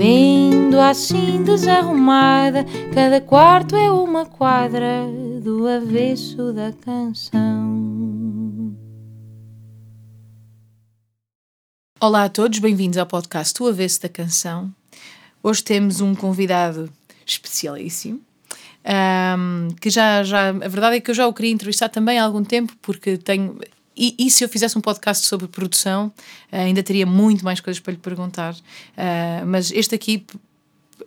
Vendo assim desarrumada, cada quarto é uma quadra do avesso da canção. Olá a todos, bem-vindos ao podcast O Avesso da Canção. Hoje temos um convidado especialíssimo. Um, que já, já, a verdade é que eu já o queria entrevistar também há algum tempo, porque tenho, e, e, se eu fizesse um podcast sobre produção, eh, ainda teria muito mais coisas para lhe perguntar. Uh, mas este aqui,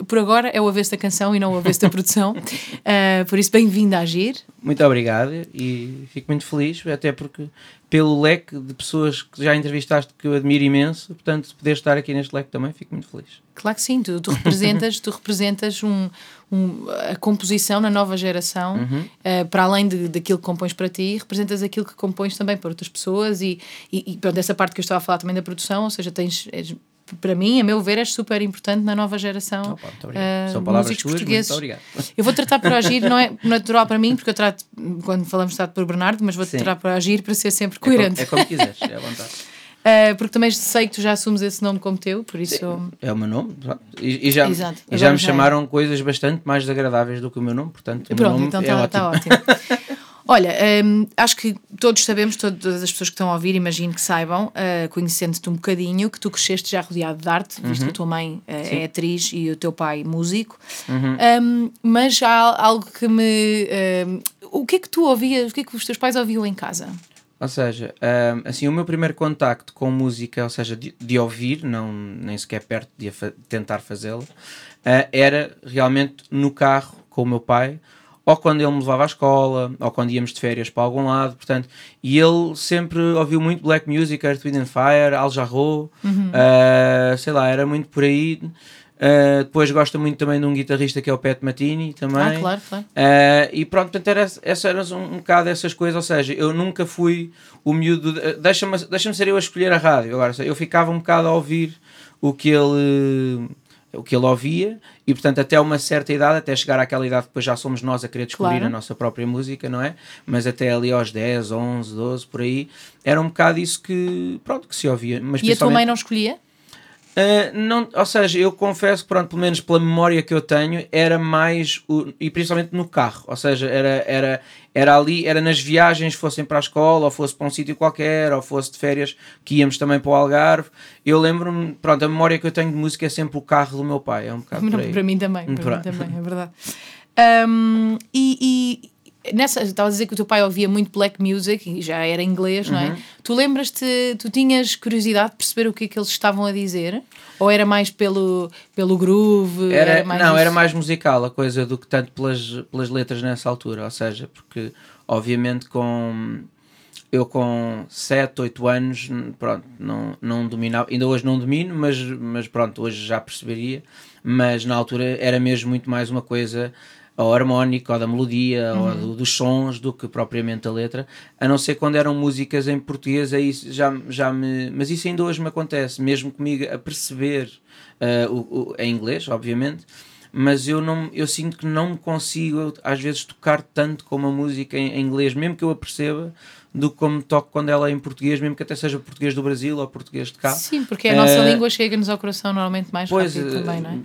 por agora, é o avesso da canção e não o avesso da produção. Uh, por isso, bem-vindo a Agir. Muito obrigado e fico muito feliz, até porque pelo leque de pessoas que já entrevistaste que eu admiro imenso, portanto, poder estar aqui neste leque também, fico muito feliz. Claro que sim, tu, tu representas, tu representas um, um, a composição na nova geração, uhum. uh, para além de, daquilo que compões para ti, representas aquilo que compões também para outras pessoas e, e, e pronto, essa parte que eu estava a falar também da produção, ou seja, tens, és, para mim, a meu ver, é super importante na nova geração. Opa, uh, São palavras suas, portugueses. Muito obrigado. Eu vou tratar por agir, não é natural para mim, porque eu trato, quando falamos, trato por Bernardo, mas vou tratar por agir para ser sempre coerente. É como, é como quiseres, é à vontade. Uh, porque também sei que tu já assumes esse nome como teu, por isso. Sim, é o meu nome. E, e já, Exato, e já me já chamaram é. coisas bastante mais desagradáveis do que o meu nome, portanto, o Pronto, então está é tá ótimo. ótimo. Olha, um, acho que todos sabemos, todas as pessoas que estão a ouvir, imagino que saibam, uh, conhecendo-te um bocadinho, que tu cresceste já rodeado de arte, visto uhum. que a tua mãe uh, é atriz e o teu pai músico. Uhum. Um, mas há algo que me. Um, o que é que tu ouvias, o que é que os teus pais ouviam em casa? Ou seja, assim, o meu primeiro contacto com música, ou seja, de, de ouvir, não, nem sequer perto de fa tentar fazê-lo, uh, era realmente no carro com o meu pai, ou quando ele me levava à escola, ou quando íamos de férias para algum lado, portanto, e ele sempre ouviu muito black music, Earth, Wind and Fire, Al Jarreau, uhum. uh, sei lá, era muito por aí. Uh, depois gosta muito também de um guitarrista que é o Pat Matini também. Ah, claro, claro. Uh, e pronto, portanto, era, essa era um, um bocado essas coisas, ou seja, eu nunca fui o miúdo. De, deixa-me deixa ser eu a escolher a rádio. Agora, eu ficava um bocado a ouvir o que ele o que ele ouvia e portanto até uma certa idade, até chegar àquela idade depois já somos nós a querer descobrir claro. a nossa própria música, não é? Mas até ali aos 10, 11, 12, por aí, era um bocado isso que, pronto, que se ouvia. Mas e a tua mãe não escolhia? Uh, não, ou seja, eu confesso que, pronto, pelo menos pela memória que eu tenho, era mais, o, e principalmente no carro, ou seja, era, era, era ali, era nas viagens, fossem para a escola, ou fosse para um sítio qualquer, ou fosse de férias, que íamos também para o Algarve. Eu lembro-me, pronto, a memória que eu tenho de música é sempre o carro do meu pai, é um bocado não, Para mim também, para mim também, é verdade. Um, e, e nessa, estava a dizer que o teu pai ouvia muito black music e já era inglês, não é? Uhum. Tu lembras-te, tu tinhas curiosidade de perceber o que é que eles estavam a dizer? Ou era mais pelo, pelo groove? Era, era não, isso? era mais musical a coisa do que tanto pelas, pelas letras nessa altura, ou seja, porque obviamente com eu com 7, 8 anos, pronto, não, não dominava, ainda hoje não domino, mas, mas pronto, hoje já perceberia, mas na altura era mesmo muito mais uma coisa ao harmónico, ou da melodia, uhum. ou do, dos sons, do que propriamente a letra, a não ser quando eram músicas em português, aí já, já me. Mas isso ainda hoje me acontece, mesmo comigo a perceber uh, o, o, em inglês, obviamente. Mas eu, não, eu sinto que não consigo, às vezes, tocar tanto como a música em, em inglês, mesmo que eu a perceba, do que como toco quando ela é em português, mesmo que até seja português do Brasil ou português de cá. Sim, porque a nossa uh, língua chega-nos ao coração normalmente mais pois, rápido também, não é?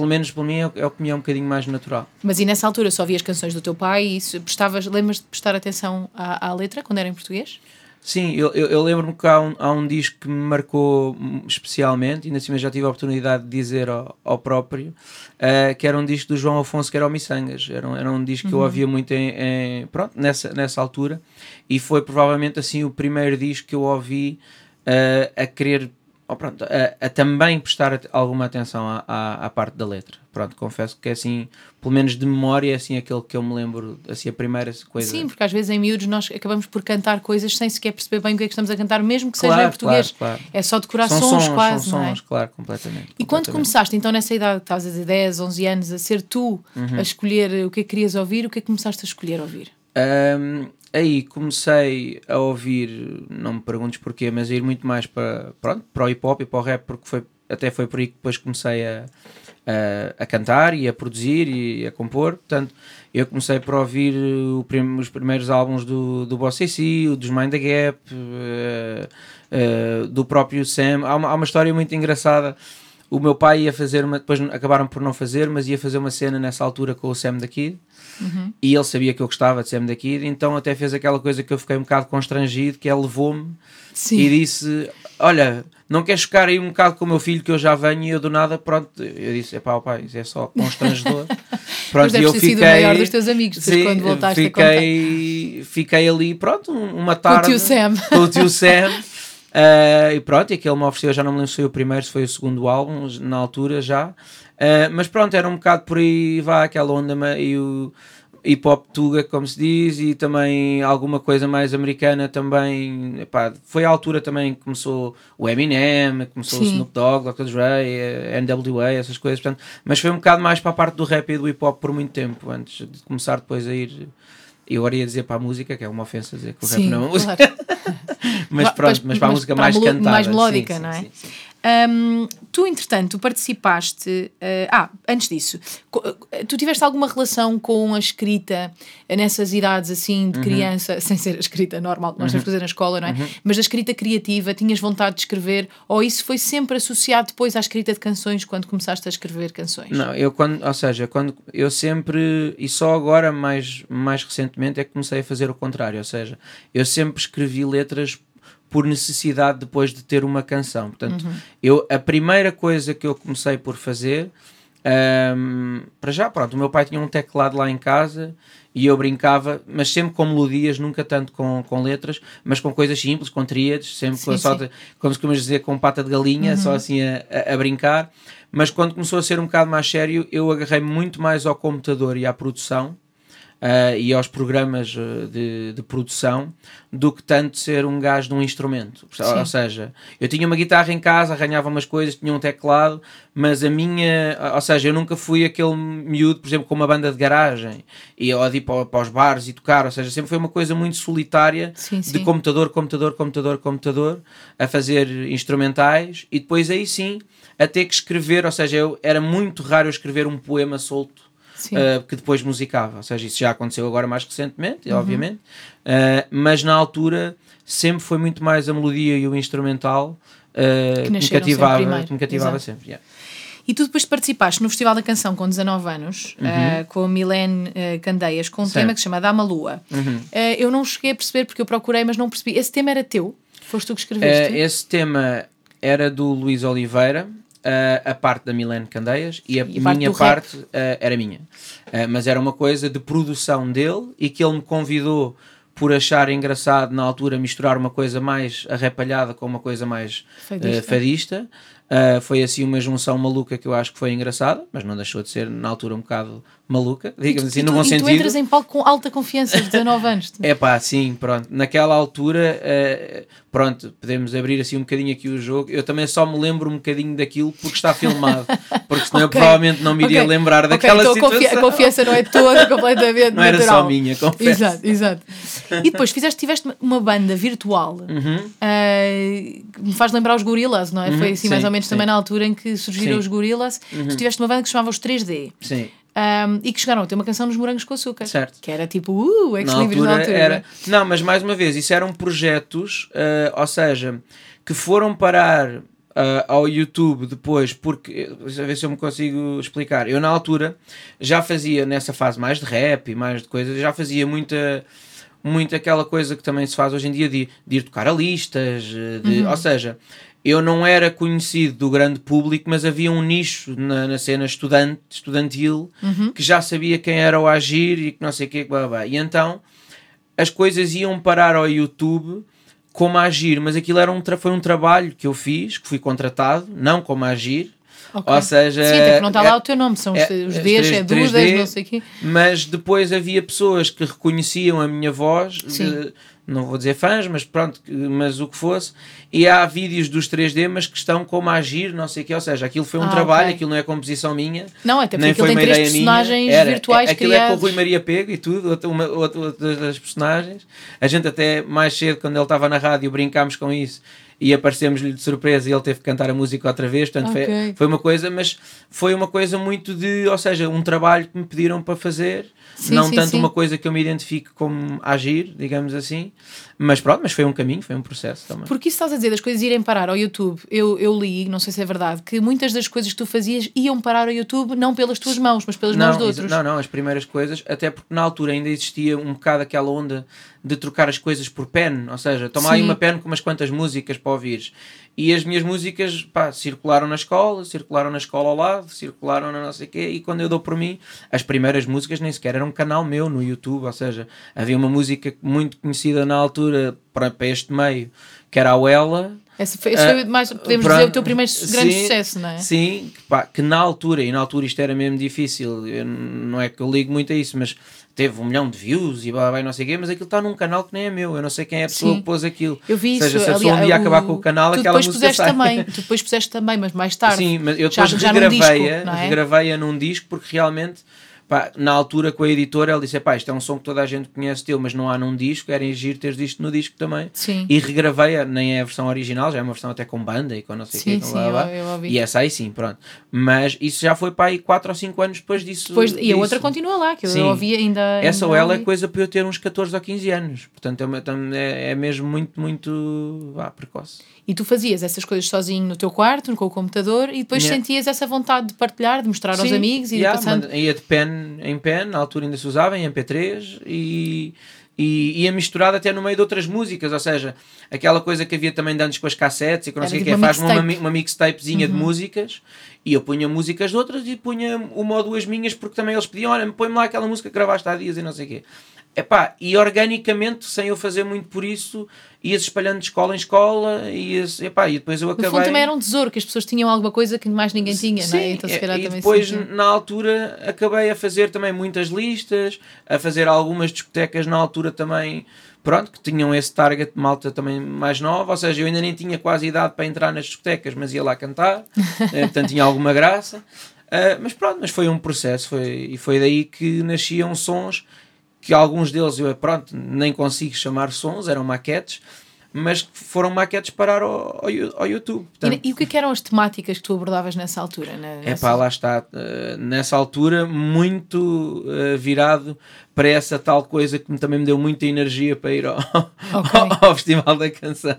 Pelo menos para mim é, é o que me é um bocadinho mais natural. Mas e nessa altura só as canções do teu pai e prestavas, lembras de prestar atenção à, à letra quando era em português? Sim, eu, eu, eu lembro-me que há um, há um disco que me marcou especialmente, e ainda assim já tive a oportunidade de dizer ao, ao próprio, uh, que era um disco do João Afonso, que era o Missangas. Era um, era um disco uhum. que eu uhum. ouvia muito em, em, pronto, nessa, nessa altura, e foi provavelmente assim o primeiro disco que eu ouvi uh, a querer oh, pronto, a, a também prestar alguma atenção à, à, à parte da letra. Pronto, confesso que é assim, pelo menos de memória, é assim aquele que eu me lembro, assim a primeira coisa. Sim, porque às vezes em miúdos nós acabamos por cantar coisas sem sequer perceber bem o que é que estamos a cantar, mesmo que seja em Claro, português. claro, claro. É só decorar são sons, sons, quase, são não é? sons, claro, completamente. E quando começaste, então, nessa idade, estás a dizer 10, 11 anos, a ser tu Uhum. a escolher o que é que querias ouvir, o que é que começaste a escolher ouvir? Ahm, aí comecei a ouvir, não me perguntes porquê, mas a ir muito mais para, pronto, para o hip hop e para o rap, porque foi, até foi por aí que depois comecei a, a, a cantar e a produzir e a compor. Portanto, eu comecei por ouvir prim- os primeiros álbuns do, do Boss AC, dos Mind the Gap, eh, eh, do próprio Sam. Há uma, há uma história muito engraçada. O meu pai ia fazer uma, depois acabaram por não fazer, mas ia fazer uma cena nessa altura com o Sam da Kid e ele sabia que eu gostava de Sam da Kid, então até fez aquela coisa que eu fiquei um bocado constrangido, que ele levou-me Sim. e disse, olha, não queres ficar aí um bocado com o meu filho que eu já venho e eu do nada, pronto, eu disse, epá, ó pai, isso é só constrangedor. Mas pronto, e eu ter fiquei, sido o maior dos teus amigos, Sim, quando voltaste fiquei, fiquei ali, pronto, um- uma Com o tarde tio Sam. com o tio Sam. Ah, e pronto, e aquele me ofereceu, já não me lembro se foi o primeiro, se foi o segundo álbum, na altura já. Ah, mas pronto, era um bocado por aí, vá aquela onda meio hip hop tuga, como se diz, e também alguma coisa mais americana também. Epá, foi a altura também que começou o Eminem, começou o Sim. Snoop Dogg, Dr. Dre, eh, NWA, essas coisas. Portanto, mas foi um bocado mais para a parte do rap e do hip hop por muito tempo, antes de começar depois a ir. Eu agora ia dizer para a música, que é uma ofensa dizer que o rap Sim, não é música. claro. Mas pronto, mas para a mas música para a mais melo- cantada. mais melódica, sim, não é? sim, sim. Hum, tu, entretanto, participaste. eh, ah, antes disso, eh, tu tiveste alguma relação com a escrita nessas idades assim Uhum. de criança, sem ser a escrita normal que nós temos que fazer na escola, não é? Uhum. Mas a escrita criativa, tinhas vontade de escrever, ou isso foi sempre associado depois à escrita de canções quando começaste a escrever canções? Não, eu quando, ou seja, quando eu sempre, e só agora mais, mais recentemente é que comecei a fazer o contrário, ou seja, eu sempre escrevi letras por necessidade depois de ter uma canção. Portanto, eu, a primeira coisa que eu comecei por fazer, ahm, para já, pronto, o meu pai tinha um teclado lá em casa e eu brincava, mas sempre com melodias, nunca tanto com, com letras, mas com coisas simples, com tríades, sempre Sim, com a só, de- como se costuma dizer, com pata de galinha, só assim a, a- a brincar. Mas quando começou a ser um bocado mais sério, eu agarrei muito mais ao computador e à produção. Ah, e aos programas ah, de, de produção do que tanto ser um gajo de um instrumento. Ou Sim. seja, eu tinha uma guitarra em casa, arranhava umas coisas, tinha um teclado, mas a minha. Ou seja, eu nunca fui aquele miúdo, por exemplo, com uma banda de garagem e ou de ir para, para os bares e tocar. Ou seja, sempre foi uma coisa muito solitária Sim, de sim. computador, computador, computador, computador, a fazer instrumentais e depois aí sim a ter que escrever. Ou seja, eu, era muito raro eu escrever um poema solto. Uh, que depois musicava, ou seja, isso já aconteceu agora mais recentemente, Uhum. obviamente, Uh, mas na altura sempre foi muito mais a melodia e o instrumental uh, que, me sempre cativava, primeiro. que me cativava Exato. sempre. yeah. E tu depois participaste no Festival da Canção com 19 anos, eh, com a Milene eh, Candeias, com um Uhum. Certo. tema que se chama Dama Lua. Uhum. Eh, eu não cheguei a perceber porque eu procurei, mas não percebi. Esse tema era teu? Foste tu que escreveste? Uh, esse tema era do Luís Oliveira, uh, a parte da Milene Candeias, e a E a parte minha rap? parte uh, era minha. Uh, mas era uma coisa de produção dele e que ele me convidou por achar engraçado na altura misturar uma coisa mais arrepalhada com uma coisa mais Fadista. uh, fadista. Uh, foi assim uma junção maluca que eu acho que foi engraçada, mas não deixou de ser na altura um bocado maluca, digamos assim, no tu, bom e tu sentido. entras em palco com alta confiança, aos 19 anos. É pá, sim, pronto. Naquela altura, eh, pronto, podemos abrir assim um bocadinho aqui o jogo. Eu também só me lembro um bocadinho daquilo porque está filmado. Porque senão eu Ok. provavelmente não me iria Ok. lembrar daquela então a confi- situação. A confiança não é toda completamente Não era natural. só minha, confesso. Exato, exato. E depois fizeste, tiveste uma banda virtual Uhum. eh, que me faz lembrar os Gorillaz, não é? Foi assim sim, mais ou menos sim. também na altura em que surgiram Sim. os Gorillaz. Tu tiveste uma banda que se chamava os 3D. Sim, Um, e que chegaram a ter uma canção nos Morangos com Açúcar. Certo. Que era tipo, uh, ex na altura, na altura. era. Não, mas mais uma vez, isso eram projetos, eh, ou seja, que foram parar eh, ao YouTube depois, porque, a ver se eu me consigo explicar. Eu, na altura, já fazia nessa fase mais de rap e mais de coisas, já fazia muita. Muito aquela coisa que também se faz hoje em dia de, de ir tocar a listas, de, ou seja, eu não era conhecido do grande público, mas havia um nicho na, na cena estudante, estudantil que já sabia quem era o Agir e que não sei o que, blá, blá, e então as coisas iam parar ao YouTube como agir, mas aquilo era um foi um trabalho que eu fiz, que fui contratado, não como agir. Ok. Ou seja, Sim, até porque não está lá é- o teu nome, são os, é- os é Ds, 3D, é Dudas, não sei o quê. mas depois havia pessoas que reconheciam a minha voz, de-. Não vou dizer fãs, mas pronto, que- mas o que fosse, e há vídeos dos 3D, mas que estão como a agir, não sei o quê, ou seja, aquilo foi um Ah, trabalho, ok. aquilo não é composição minha, Não, até porque nem foi tem uma três ideia personagens minha. Era, virtuais é- aquilo é com o criados. Rui Maria Pego e tudo, outra, uma, outra, das personagens. A gente até mais cedo, quando ele estava na rádio, brincámos com isso e aparecemos-lhe de surpresa e ele teve que cantar a música outra vez. Portanto, Ok. foi, foi uma coisa, mas foi uma coisa muito de, ou seja, um trabalho que me pediram para fazer. Sim, não sim, tanto sim. uma coisa que eu me identifique como agir, digamos assim, mas pronto, mas foi um caminho, foi um processo também. Porque isso estás a dizer das coisas irem parar ao YouTube. Eu, eu li, não sei se é verdade, que muitas das coisas que tu fazias iam parar ao YouTube não pelas tuas mãos, mas pelas mãos de não, outros. não, não, as primeiras coisas, até porque na altura ainda existia um bocado aquela onda de trocar as coisas por pen, ou seja, toma aí uma pen com umas quantas músicas para ouvires. E as minhas músicas, pá, circularam na escola, circularam na escola ao lado, circularam na não sei quê, e quando eu dou por mim, as primeiras músicas nem sequer eram um canal meu no YouTube, ou seja, havia uma música muito conhecida na altura para, para este meio, que era a Uela, Esse foi, esse foi Ah, mais, podemos pronto. dizer, o teu primeiro grande Sim, sucesso, não é? Sim, pá, que na altura, e na altura isto era mesmo difícil, eu não é que eu ligo muito a isso, mas teve um milhão de views e blá, blá, blá, não sei o quê, mas aquilo está num canal que nem é meu, eu não sei quem é a pessoa Sim. que pôs aquilo. Eu vi Ou seja, isso. se a pessoa um dia o- acabar com o canal, tu aquela depois música puseste sai. também, tu depois puseste também, mas mais tarde. Sim, mas eu Já- depois regravei-a, é? regravei-a num disco porque realmente, pá, na altura com a editora, ela disse: pá, isto é um som que toda a gente conhece teu, mas não há num disco, era giro teres isto no disco também. Sim. E regravei-a, nem é a versão original, já é uma versão até com banda e com não sei o com sim, blá, blá. eu- eu. E essa aí sim, pronto. Mas isso já foi para aí 4 ou 5 anos depois disso. Depois, e a disso. outra continua lá, que eu Sim. ouvi ainda. Essa ainda ou ela é coisa para eu ter uns 14 ou 15 anos. Portanto, é, é, é mesmo muito, muito vá, precoce. E tu fazias essas coisas sozinho no teu quarto, com o computador, e depois Yeah. sentias essa vontade de partilhar, de mostrar aos Sim, amigos e yeah, de passando. ia de pen em pen, na altura ainda se usava, em MP3 e, e ia misturado até no meio de outras músicas, ou seja, aquela coisa que havia também de antes com as cassetes e que não Era sei o tipo que uma faz uma, mi- uma mixtapezinha de músicas e eu punha músicas de outras e punha uma ou duas minhas porque também eles pediam, olha, põe-me lá aquela música que gravaste há dias e não sei o quê. Epá, e organicamente, sem eu fazer muito por isso, ia-se espalhando de escola em escola e, ia-se- epá, e depois eu No acabei... fundo também era um tesouro, que as pessoas tinham alguma coisa que mais ninguém tinha, não é? Então se é, calhar e também depois na altura acabei a fazer também muitas listas, a fazer algumas discotecas na altura também, pronto, que tinham esse target de malta também mais nova, ou seja, eu ainda nem tinha quase idade para entrar nas discotecas, mas ia lá cantar, eh, portanto tinha alguma graça. Ah, mas pronto, mas foi um processo foi, e foi daí que nasciam sons que alguns deles eu pronto, nem consigo chamar sons, eram maquetes, mas que foram maquetes parar ao, ao, ao YouTube. E, Portanto, e o que é que eram as temáticas que tu abordavas nessa altura? É pá, lá está. eh, nessa altura, muito eh, virado para essa tal coisa que também me deu muita energia para ir ao, Ok. ao Festival da Canção.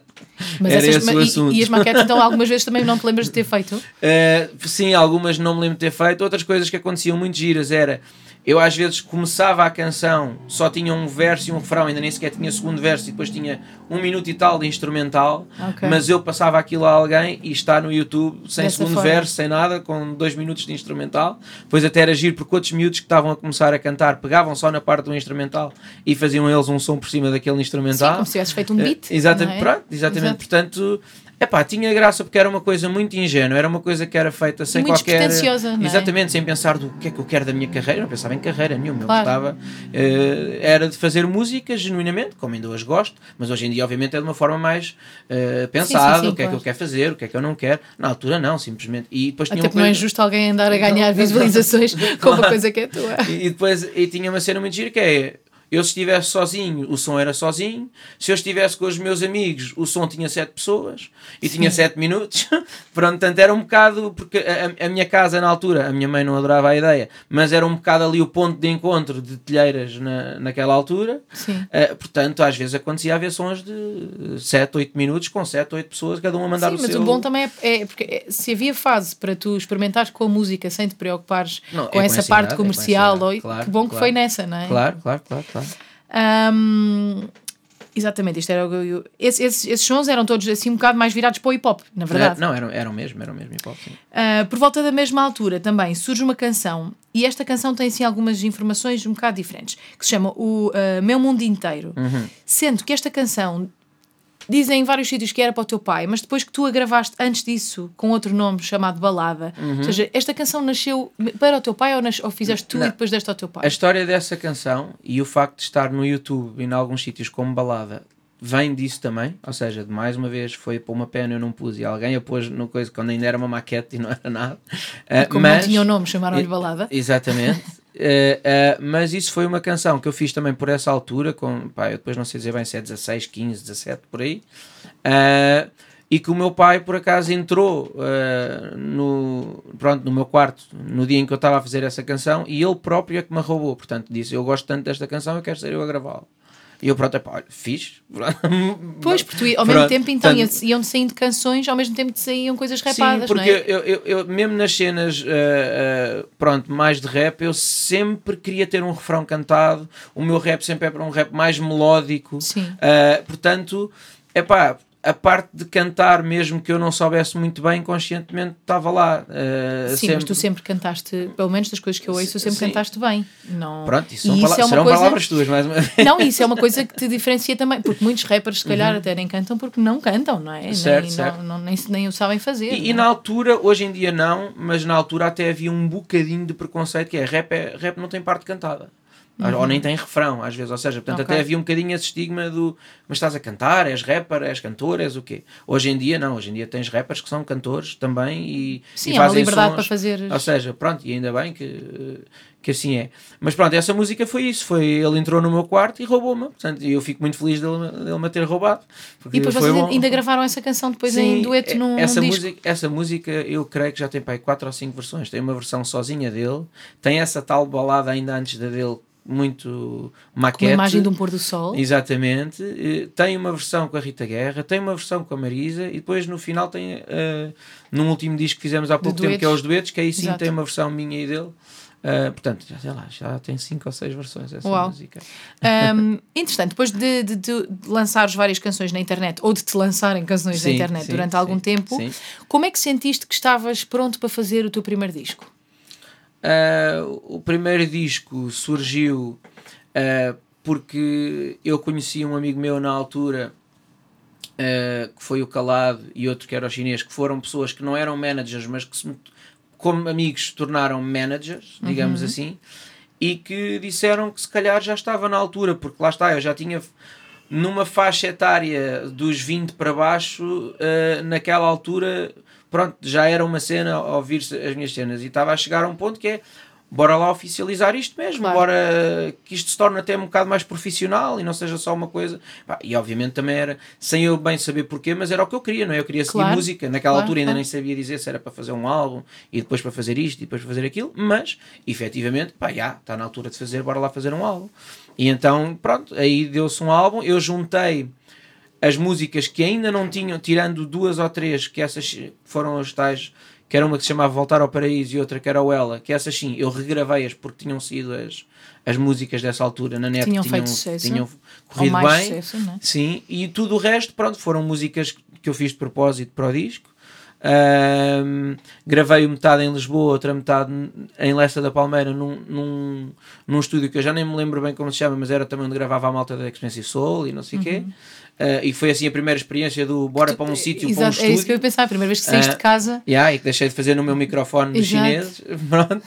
Mas Era essas- esse o e- assunto. E, as maquetes, então, algumas vezes também não te lembras de ter feito? Eh, sim, algumas não me lembro de ter feito. Outras coisas que aconteciam muito giras era. Eu às vezes começava a canção, só tinha um verso e um refrão, ainda nem sequer tinha segundo verso e depois tinha um minuto e tal de instrumental, Ok. mas eu passava aquilo a alguém e está no YouTube sem Dessa segundo forma. verso, sem nada, com dois minutos de instrumental. Depois até era giro porque outros miúdos que estavam a começar a cantar pegavam só na parte do instrumental e faziam eles um som por cima daquele Sim, instrumental. como se tivesses feito um beat. Eh, Exatamente, não é? pronto, exatamente. Exato. Portanto, epá, tinha graça porque era uma coisa muito ingênua, era uma coisa que era feita sem muito qualquer. não é? Exatamente, sem pensar do que é que eu quero da minha carreira, não pensava em carreira nenhuma, Claro. eu gostava. eh, era de fazer música genuinamente, como ainda hoje gosto, mas hoje em dia, obviamente, é de uma forma mais eh, pensada: sim, o que é claro. que eu quero fazer, o que é que eu não quero. Na altura, não, simplesmente. E depois tinha Até uma porque não é justo alguém andar a ganhar visualizações com uma coisa que é tua. e, e depois e tinha uma cena muito gira que é eu se estivesse sozinho, o som era sozinho. Se eu estivesse com os meus amigos, o som tinha sete pessoas e tinha sete minutos. Pronto, portanto era um bocado, porque a, a- minha casa na altura, a minha mãe não adorava a ideia, mas era um bocado ali o ponto de encontro de telheiras na, naquela altura. Sim. Eh, portanto, às vezes acontecia haver sons de 7, 8 minutos com 7, 8 pessoas, cada um a mandar Sim, o mas seu. o bom também é, é porque é- se havia fase para tu experimentares com a música sem te preocupares Não, é com com essa parte é com comercial, idade, ou- claro, que bom que claro. foi nessa, não é? Claro, claro, claro, claro. Ahm, exatamente, isto era o eu- esses, esses, esses sons eram todos assim um bocado mais virados para o hip hop, na verdade. Não, eram, eram mesmo, eram mesmo hip hop, sim. Ah, por volta da mesma altura também surge uma canção, e esta canção tem assim algumas informações um bocado diferentes, que se chama o ah, Meu Mundo Inteiro. Uhum. Sendo que esta canção dizem em vários sítios que era para o teu pai, mas depois que tu a gravaste antes disso com outro nome chamado Balada, Uhum. ou seja, esta canção nasceu para o teu pai ou, nas- ou fizeste tu Não. e depois deste ao teu pai? A história dessa canção e o facto de estar no YouTube e em alguns sítios como balada vem disso também. Ou seja, de mais uma vez foi para uma pena eu não pus e alguém a pôs no coisa quando ainda era uma maquete e não era nada. Ah, Como mas, não tinha o nome, chamaram-lhe Balada. Exatamente. Eh, eh, mas isso foi uma canção que eu fiz também por essa altura, com, pá, eu depois não sei dizer bem se é 16, 15, 17, por aí, Eh, e que o meu pai por acaso entrou no, pronto, no meu quarto no dia em que eu estava a fazer essa canção e ele próprio é que me roubou, portanto disse, eu gosto tanto desta canção, eu quero ser eu a gravá-la. E eu pronto, epá, olha, fiz. Pois, porque tu, ao Pronto, mesmo tempo então portanto- iam saindo canções, ao mesmo tempo te saíam coisas Sim, rapadas, não porque é? eu, eu, eu- mesmo nas cenas, eh, eh, pronto, mais de rap, eu sempre queria ter um refrão cantado. O meu rap sempre é para um rap mais melódico. Sim. Eh, portanto, é pá, a parte de cantar, mesmo que eu não soubesse muito bem, conscientemente estava lá. eh, Sim, mas tu sempre cantaste, pelo menos das coisas que eu ouço, sempre Sim. cantaste bem. Não... Pronto, isso, E são, isso é uma serão coisa- palavras tuas, mais uma vez. Não, isso é uma coisa que te diferencia também, porque muitos rappers, se Uhum. calhar, até nem cantam porque não cantam, não é? Certo, nem, certo. Não, não- nem, nem o sabem fazer. E, e não na é? altura, hoje em dia não, mas na altura até havia um bocadinho de preconceito que é rap, é, rap não tem parte cantada. Ou nem tem refrão, às vezes. Ou seja, portanto, Uhum. Ok. até havia um bocadinho esse estigma do mas estás a cantar, és rapper, és cantor, és o quê? Hoje em dia, não. Hoje em dia tens rappers que são cantores também e, Sim, e há uma fazem liberdade sons. para fazer. Ou seja, pronto, e ainda bem que, que assim é. Mas pronto, essa música foi isso. Foi, ele entrou no meu quarto e roubou-me. Portanto, eu fico muito feliz dele, dele me ter roubado. E depois vocês bom. ainda gravaram essa canção depois em Sim, dueto é- num, essa num disco. música, essa música eu creio que já tem para aí 4 ou 5 versões. Tem uma versão sozinha dele, tem essa tal balada ainda antes da dele, muito maquete. uma imagem de um pôr do sol. Exatamente. Eh, Tem uma versão com a Rita Guerra, tem uma versão com a Marisa e depois no final tem, eh, num último disco que fizemos há pouco tempo, que é os duetos, que aí sim Exato. tem uma versão minha e dele. Eh, portanto, já sei lá, já tem 5 ou 6 versões essa Uau. música. Um, interessante, depois de, de, de lançares várias canções na internet ou de te lançarem canções na Sim, internet sim, durante sim, algum tempo, como é que sentiste que estavas pronto para fazer o teu primeiro disco? Uh, o primeiro disco surgiu uh, porque eu conheci um amigo meu na altura uh, que foi o Calado e outro que era o chinês, que foram pessoas que não eram managers, mas que se, como amigos se tornaram managers, digamos assim, e que disseram que se calhar já estava na altura, porque lá está, eu já tinha numa faixa etária dos 20 para baixo, naquela altura, pronto, já era uma cena a ouvir-se as minhas cenas e estava a chegar a um ponto que é bora lá oficializar isto mesmo, Claro. bora que isto se torne até um bocado mais profissional e não seja só uma coisa. E obviamente também era, sem eu bem saber porquê, mas era o que eu queria, não é? Eu queria seguir Claro. música. Naquela Claro, altura ainda nem sabia dizer se era para fazer um álbum e depois para fazer isto e depois para fazer aquilo, mas efetivamente, pá, já, está na altura de fazer, bora lá fazer um álbum. E então, pronto, aí deu-se um álbum, eu juntei as músicas que ainda não tinham, tirando duas ou três, que essas foram as tais, que era uma que se chamava Voltar ao Paraíso e outra que era o Ela, que essas sim, eu regravei-as porque tinham sido as, as músicas dessa altura na net, Tinham tinham, sucesso. tinham corrido bem. sucesso, é? Sim, e tudo o resto, pronto, foram músicas que eu fiz de propósito para o disco. Ahm, gravei metade em Lisboa, outra metade em Lessa da Palmeira, num, num, num estúdio que eu já nem me lembro bem como se chama, mas era também onde gravava a malta da Expensive Soul e não sei o quê. Ah, e foi assim a primeira experiência do bora para um sítio, para um Exato, é isso que eu estúdio. ia pensar, a primeira vez que saíste Ah, de casa. Yeah, e que deixei de fazer no meu microfone dos chineses. Pronto.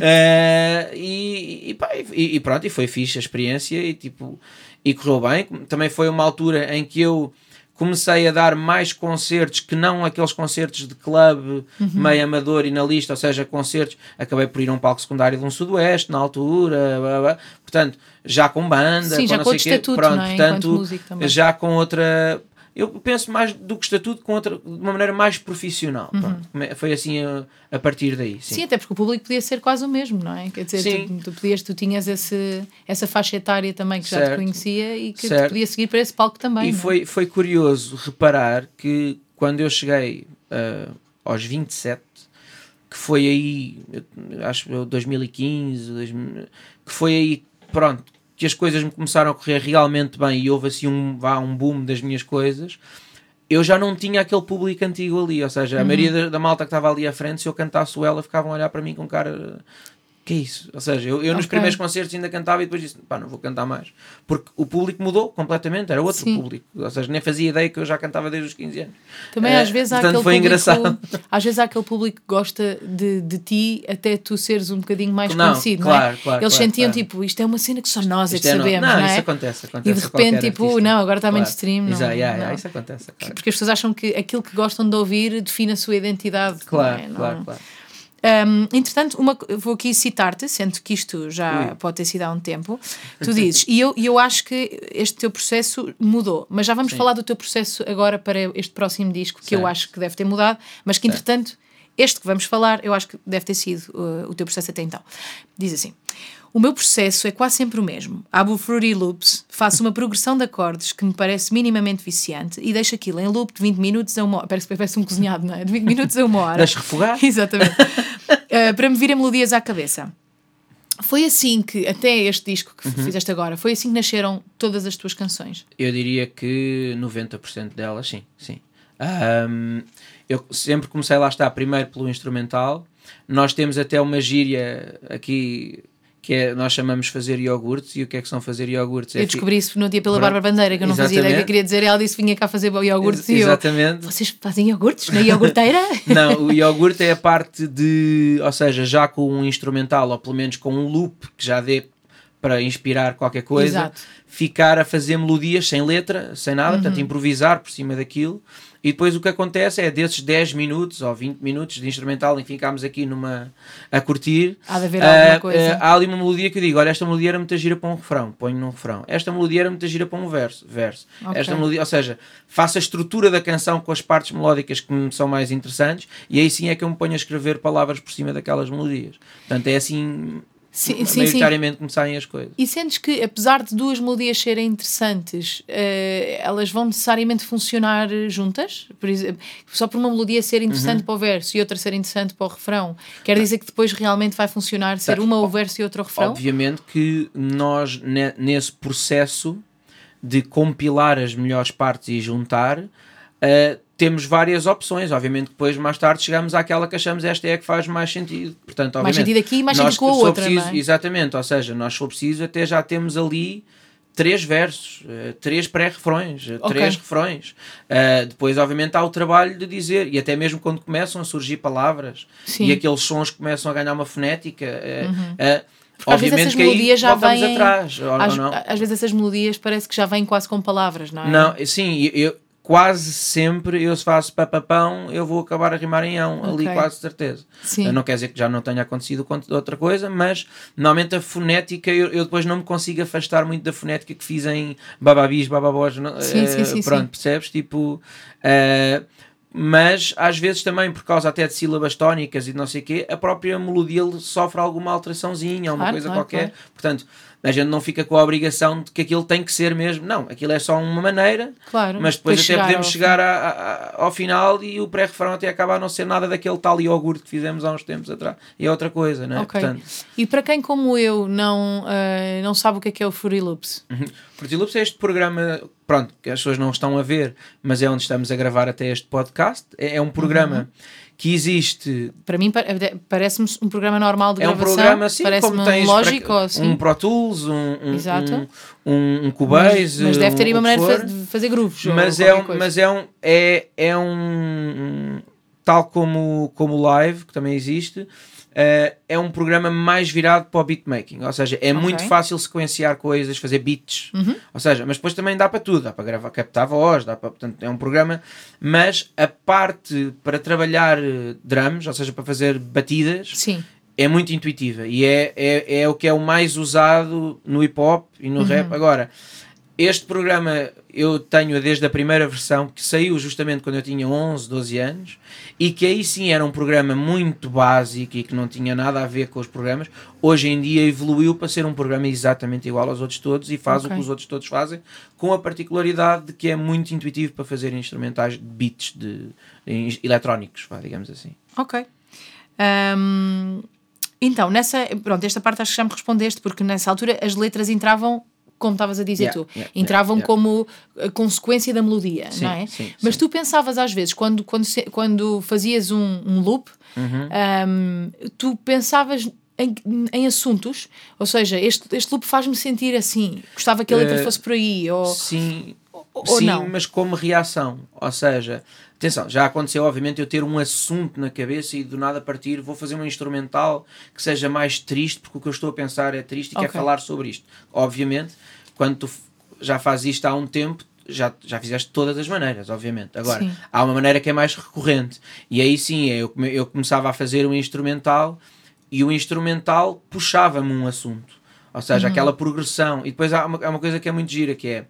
Eh, e, e, pá, e, e pronto, e foi fixe a experiência e tipo, e correu bem. Também foi uma altura em que eu comecei a dar mais concertos que não aqueles concertos de clube Uhum. meio amador e na lista, ou seja, concertos. Acabei por ir a um palco secundário de um Sudoeste na altura, blá, blá. portanto, já com banda, Sim, já não com sei outro quê. pronto, é? portanto, já com outra. Eu penso mais do que estatuto com outra, de uma maneira mais profissional. Pronto. Come- Foi assim a, a partir daí. Sim. Sim. até porque o público podia ser quase o mesmo, não é? Quer dizer, Sim. tu, tu, podias, tu tinhas esse, essa faixa etária também que já te Certo. conhecia e que Certo. podia seguir para esse palco também. E não é? foi, foi curioso reparar que quando eu cheguei ah, aos 27, que foi aí, acho que 2015, 2000, que foi aí, pronto, que as coisas me começaram a correr realmente bem e houve assim um, vá, um boom das minhas coisas. Eu já não tinha aquele público antigo ali, ou seja, a Uhum. maioria da, da malta que estava ali à frente, se eu cantasse o ela, ficavam a olhar para mim com cara que é isso? Ou seja, eu, eu nos primeiros concertos ainda cantava e depois disse, pá, não vou cantar mais. Porque o público mudou completamente, era outro Sim. público. Ou seja, nem fazia ideia que eu já cantava desde os 15 anos. Também Eh, às vezes há aquele foi público, engraçado. às vezes há aquele público que gosta de, de ti até tu seres um bocadinho mais Não, conhecido, claro, não é? claro, Eles claro, sentiam claro. tipo, isto é uma cena que só nós é que é no- sabemos, não, não, é? isso acontece, acontece E de repente, tipo, artista. não, agora está Claro. mainstream, não, Exato, yeah, não. yeah, isso acontece. Claro, Porque as pessoas acham que aquilo que gostam de ouvir define a sua identidade. claro, não é? Não- claro. claro. Um, entretanto, uma, vou aqui citar-te, sendo que isto já pode ter sido há um tempo. Tu dizes, e eu, eu acho que este teu processo mudou, mas já vamos Sim. falar do teu processo agora para este próximo disco, que eu Certo. acho que deve ter mudado, mas que entretanto, este que vamos falar, eu acho que deve ter sido uh, o teu processo até então. Diz assim. O meu processo é quase sempre o mesmo. Abro Fruity Loops, faço uma progressão de acordes que me parece minimamente viciante e deixo aquilo em loop de 20 minutos a uma hora. Parece, parece um cozinhado, não é? De 20 minutos a uma hora. Deixa refogar. Exatamente. Uh, para me virem melodias à cabeça. Foi assim que, até este disco que Uhum. fizeste agora, foi assim que nasceram todas as tuas canções. Eu diria que 90% delas, sim, sim. Ahm, eu sempre comecei lá está, primeiro pelo instrumental. Nós temos até uma gíria aqui que é, nós chamamos fazer iogurtes. E o que é que são fazer iogurtes? É eu fi- descobri isso no dia pela Pronto. Bárbara Bandeira, que eu não fazia ideia que eu queria dizer. Ela disse que vinha cá fazer iogurtes Ex- e eu. Exatamente. Vocês fazem iogurtes na iogurteira? Não, o iogurte é a parte de, ou seja, já com um instrumental, ou pelo menos com um loop que já dê para inspirar qualquer coisa, Exato. ficar a fazer melodias sem letra, sem nada, Uhum. portanto improvisar por cima daquilo. E depois o que acontece é desses 10 minutos ou 20 minutos de instrumental em que ficámos aqui numa a curtir, Há de haver alguma ah, coisa. ah, há ali uma melodia que eu digo, olha, esta melodia era muita gira para um refrão, ponho num refrão. Esta melodia era muita gira para um verso, verso. Ok. Esta melodia, ou seja, faço a estrutura da canção com as partes melódicas que me são mais interessantes e aí sim é que eu me ponho a escrever palavras por cima daquelas melodias. Portanto, é assim, Sim, sim, sim. maioritariamente me saem as coisas. E sentes que, apesar de duas melodias serem interessantes, eh, elas vão necessariamente funcionar juntas? Por exemplo, só por uma melodia ser interessante Uhum. para o verso e outra ser interessante para o refrão, quer dizer que depois realmente vai funcionar ser Tá. uma o verso e outra o refrão? Obviamente que nós, ne- nesse processo de compilar as melhores partes e juntar, eh, temos várias opções. Obviamente, depois, mais tarde, chegamos àquela que achamos esta é a que faz mais sentido. Portanto, Mais obviamente, sentido aqui mais nós, sentido com a outra, preciso- não é? Exatamente, ou seja, nós, se for preciso, até já temos ali três versos, eh, três pré-refrões, eh, Ok. três refrões. Eh, depois, obviamente, há o trabalho de dizer, e até mesmo quando começam a surgir palavras Sim. Uhum. e aqueles sons começam a ganhar uma fonética. eh, eh, Porque às vezes obviamente essas melodias já vêm- atrás, Às, às vezes essas melodias parece que já vêm quase com palavras, não é? Não, sim, eu- quase sempre eu se faço papapão, eu vou acabar a rimar em ão, ali Ok. quase certeza. Sim. Não quer dizer que já não tenha acontecido outra coisa, mas normalmente a fonética eu, eu depois não me consigo afastar muito da fonética que fiz em bababis, bababós, Sim, eh, sim, sim, pronto, percebes? Tipo, eh, mas às vezes também por causa até de sílabas tónicas e não sei o quê, a própria melodia sofre alguma alteraçãozinha, alguma Claro, coisa claro, qualquer. claro. Portanto, a gente não fica com a obrigação de que aquilo tem que ser mesmo. Não, aquilo é só uma maneira, Claro. mas depois até podemos ao chegar a- a- ao final e o pré-refrão até acaba a não ser nada daquele tal iogurte que fizemos há uns tempos atrás. E é outra coisa, não é? Ok. Portanto, E para quem como eu não, eh, não sabe o que é que é o Fruity Loops, Fruity Loops é este programa, pronto, que as pessoas não estão a ver, mas é onde estamos a gravar até este podcast. É, é um programa Uhum. Que existe para mim pa- parece-me um programa normal de É um gravação. programa assim, parece-me como um tens lógico, para- assim. um Pro Tools, um, um, Exato. um, um, um Cubase, mas, mas deve ter aí um, uma maneira de fazer grooves. ou mas é um, mas é um é, é um, um- tal como como o live que também existe eh, é um programa mais virado para o beatmaking, ou seja, é Ok. muito fácil sequenciar coisas, fazer beats, Uhum. ou seja, mas depois também dá para tudo, dá para gravar, captar voz, dá para, portanto, é um programa, mas a parte para trabalhar eh, drums, ou seja, para fazer batidas, Sim, é muito intuitiva e é, é, é o que é o mais usado no hip hop e no Uhum. rap. Agora, este programa eu tenho desde a primeira versão que saiu justamente quando eu tinha 11, 12 anos e que aí sim era um programa muito básico e que não tinha nada a ver com os programas. Hoje em dia evoluiu para ser um programa exatamente igual aos outros todos e faz Ok. o que os outros todos fazem, com a particularidade de que é muito intuitivo para fazer instrumentais de beats de, de eletrónicos, vá, digamos assim. ok. Ahm, então, nessa. Pronto, esta parte acho que já me respondeste, porque nessa altura as letras entravam, como estavas a dizer Yeah, tu, yeah, entravam yeah, como a consequência da melodia, Sim, não é? sim, Mas sim. tu pensavas às vezes, quando, quando, quando fazias um, um loop, Uhum. ahm, tu pensavas em, em assuntos, ou seja, este, este loop faz-me sentir assim, gostava que a letra Eh, fosse por aí, ou, Sim, ou sim não. mas como reação. Ou seja, atenção, já aconteceu, obviamente, eu ter um assunto na cabeça e do nada partir, vou fazer uma instrumental que seja mais triste, porque o que eu estou a pensar é triste e Ok. quero falar sobre isto. Obviamente, quando tu já fazes isto há um tempo. Já, já fizeste de todas as maneiras, obviamente. Agora, Sim. há uma maneira que é mais recorrente. E aí sim, eu, come- eu começava a fazer um instrumental e o instrumental puxava-me um assunto. Ou seja, aquela progressão. E depois há uma, há uma coisa que é muito gira, que é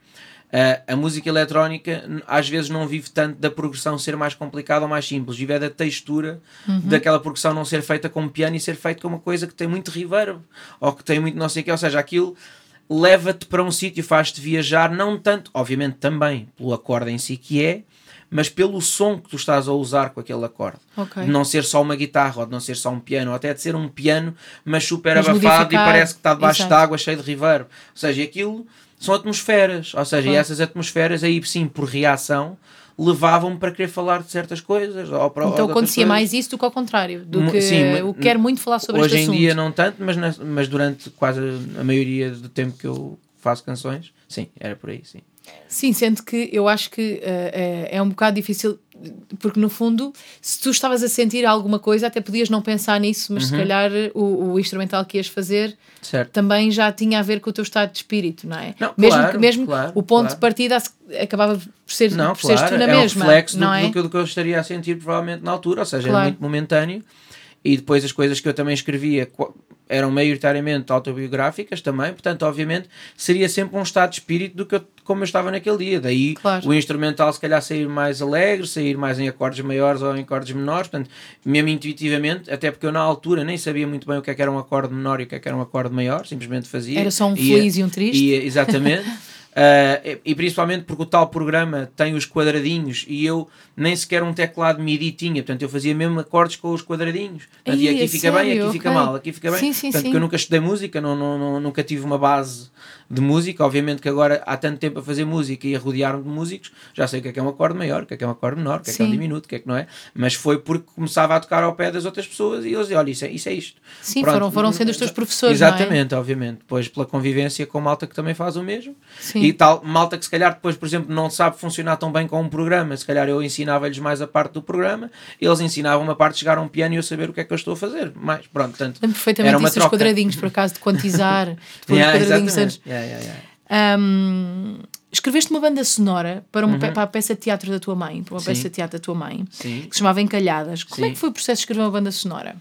uh, a música eletrónica às vezes não vive tanto da progressão ser mais complicada ou mais simples, vive é da textura daquela progressão não ser feita com piano e ser feita com uma coisa que tem muito reverb ou que tem muito não sei o que, ou seja, aquilo leva-te para um sítio, faz-te viajar, não tanto, obviamente também pelo acorde em si que é, mas pelo som que tu estás a usar com aquele acorde. Ok. De não ser só uma guitarra, ou de não ser só um piano, ou até de ser um piano, mas super Mas abafado e modificar, parece que está debaixo exato. de água, cheio de reverb. Ou seja, aquilo são atmosferas. Ou seja, Claro. essas atmosferas aí sim, por reação, levavam-me para querer falar de certas coisas. Ou para, ou Então outras acontecia coisas. mais isso do que ao contrário, do Mu- que sim, mas- quero muito falar sobre Hoje em assunto. dia não tanto, mas, na- mas durante quase a maioria do tempo que eu faço canções, sim, era por aí, sim. Sim, sendo que eu acho que eh, é, é um bocado difícil, porque no fundo, se tu estavas a sentir alguma coisa, até podias não pensar nisso, mas Uhum. se calhar o, o instrumental que ias fazer Certo. também já tinha a ver com o teu estado de espírito, não é? Não, mesmo claro, que, mesmo claro, o ponto claro. de partida ac- acabava por ser Não, por claro, tu na é mesma, um reflexo não do, é? do que, do que eu estaria a sentir provavelmente na altura, ou seja, era muito momentâneo. E depois as coisas que eu também escrevia eram maioritariamente autobiográficas também, portanto, obviamente, seria sempre um estado de espírito do que eu- como eu estava naquele dia. Daí Claro. o instrumental se calhar sair mais alegre, sair mais em acordes maiores ou em acordes menores, portanto, mesmo intuitivamente, até porque eu na altura nem sabia muito bem o que é que era um acorde menor e o que é que era um acorde maior, simplesmente fazia. Era só um Ia- feliz e um triste. ia- exatamente. Uh, e, principalmente porque o tal programa tem os quadradinhos e eu nem sequer um teclado MIDI tinha, portanto eu fazia mesmo acordes com os quadradinhos. Portanto, e Ih, aqui a fica bem, sério? aqui fica mal, aqui fica bem. Sim, sim, portanto, sim. eu nunca estudei música, não, não, não- nunca tive uma base de música. Obviamente que agora há tanto tempo a fazer música e a rodear-me de músicos, já sei o que é que é um acorde maior, o que é que é um acorde menor, o que é que é um diminuto, o que é que não é. Mas foi porque começava a tocar ao pé das outras pessoas e eles diziam: olha, isso é, isso é isto. Sim, Pronto. foram, foram sendo os teus professores, é? Exatamente, obviamente. Depois pela convivência com malta que também faz o mesmo. Sim. E tal, malta que se calhar depois, por exemplo, não sabe funcionar tão bem com um programa, se calhar eu ensinava-lhes mais a parte do programa, eles ensinavam a parte de chegar a um piano e eu saber o que é que eu estou a fazer. Mais, pronto, portanto, Lembro perfeitamente era uma isso dos troca. quadradinhos, por acaso, de quantizar. Yeah, os quadradinhos exatamente. todos. Yeah, yeah, yeah. Hum, escreveste uma banda sonora para, uma, Uhum. para a peça de teatro da tua mãe, para uma Sim. peça de teatro da tua mãe, Sim. que se chamava Encalhadas. Como é Sim. que foi o processo de escrever uma banda sonora?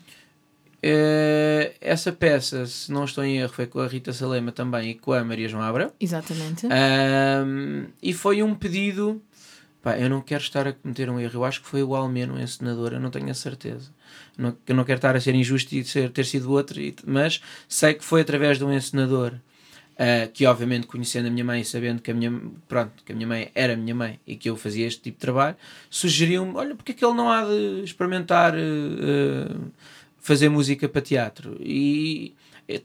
Eh, essa peça, se não estou em erro, foi com a Rita Salema também e com a Maria João Abra. Exatamente. Ahm, e foi um pedido. Pá, eu não quero estar a cometer um erro. Eu acho que foi o Almeno, encenador. Eu não tenho a certeza. Não, eu não quero estar a ser injusto e ser, ter sido outro, mas sei que foi através de um encenador. Ah, que obviamente conhecendo a minha mãe e sabendo que a minha pronto que a minha mãe era a minha mãe e que eu fazia este tipo de trabalho sugeriu-me olha porque é que ele não há de experimentar eh, fazer música para teatro? E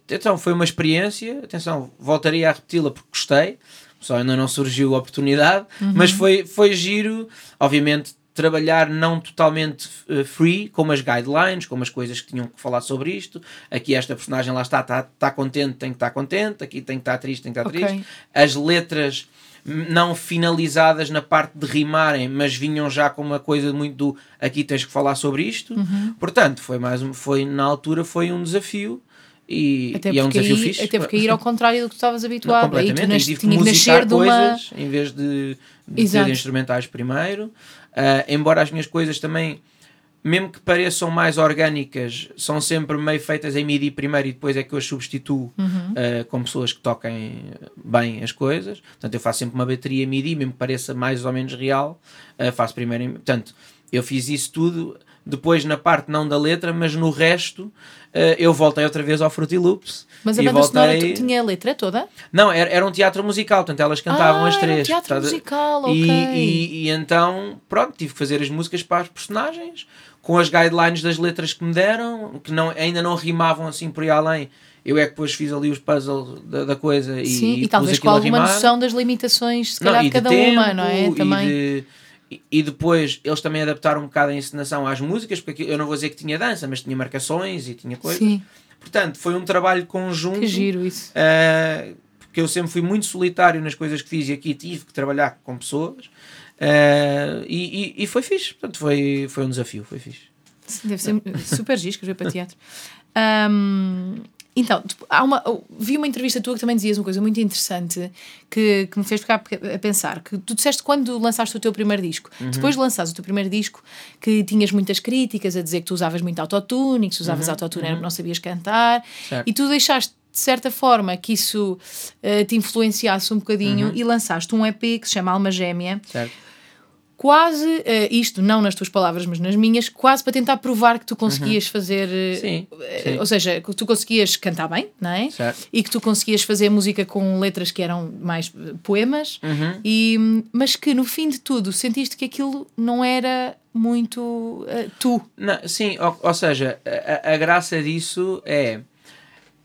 então foi uma experiência atenção voltaria a repeti-la porque gostei só ainda não surgiu a oportunidade, mas foi, foi giro, obviamente, trabalhar não totalmente eh, free, com as guidelines, com as coisas que tinham que falar sobre isto. Aqui esta personagem lá está, está, está contente, tem que estar contente, aqui tem que estar triste, tem que estar Ok. triste. As letras não finalizadas na parte de rimarem, mas vinham já com uma coisa muito do aqui tens que falar sobre isto. Uhum. Portanto, foi mais um, foi na altura foi um desafio e, Até e é um desafio aí, fixe. até porque ir ao contrário do que tu estavas Não, habituado. aí tu completamente. nas, tinha que nascer de uma. coisas em vez de, de ter instrumentais primeiro. Ah, embora as minhas coisas também, mesmo que pareçam mais orgânicas, são sempre meio feitas em MIDI primeiro e depois é que eu as substituo Uhum. ah, com pessoas que toquem bem as coisas. Portanto, eu faço sempre uma bateria MIDI, mesmo que pareça mais ou menos real, ah, faço primeiro. Em, portanto, eu fiz isso tudo. Depois, na parte não da letra, mas no resto, eu voltei outra vez ao Fruity Loops. Mas a e banda sonora voltei- tu- tinha a letra toda? não, era, era um teatro musical, portanto elas cantavam Ah, as era um três. teatro a- musical, e, ok. e, e então, pronto, tive que fazer as músicas para as personagens, com as guidelines das letras que me deram, que não, ainda não rimavam assim por aí além. Eu é que depois fiz ali os puzzles da, da coisa e, Sim, e, pus talvez com alguma noção das limitações, se Não, calhar, e de cada tempo, uma, não é? e Também. E, e depois eles também adaptaram um bocado a encenação às músicas, porque eu não vou dizer que tinha dança, mas tinha marcações e tinha coisas. Sim, Portanto, foi um trabalho conjunto. que giro isso. Uh, porque eu sempre fui muito solitário nas coisas que fiz e aqui tive que trabalhar com pessoas uh, e, e, e foi fixe. Portanto, foi, foi um desafio, foi fixe. Deve ser super giro escrever para teatro. Ahm, então, tipo, há uma, vi uma entrevista tua que também dizias uma coisa muito interessante que, que me fez ficar a pensar. Que tu disseste quando lançaste o teu primeiro disco, Uhum. depois de lançares o teu primeiro disco, que tinhas muitas críticas a dizer que tu usavas muito autotune, e que se usavas autotune era porque não sabias cantar, Uhum. Certo. e tu deixaste de certa forma que isso eh, te influenciasse um bocadinho Uhum. e lançaste um EP que se chama Alma Gêmea, Certo? Quase, eh, isto não nas tuas palavras, mas nas minhas, quase para tentar provar que tu conseguias fazer. eh, Sim, eh, sim. Ou seja, que tu conseguias cantar bem, não é? Certo. E que tu conseguias fazer música com letras que eram mais poemas, Uhum. e, mas que no fim de tudo sentiste que aquilo não era muito eh, tu. Não, sim, ou, ou seja, a, a graça disso é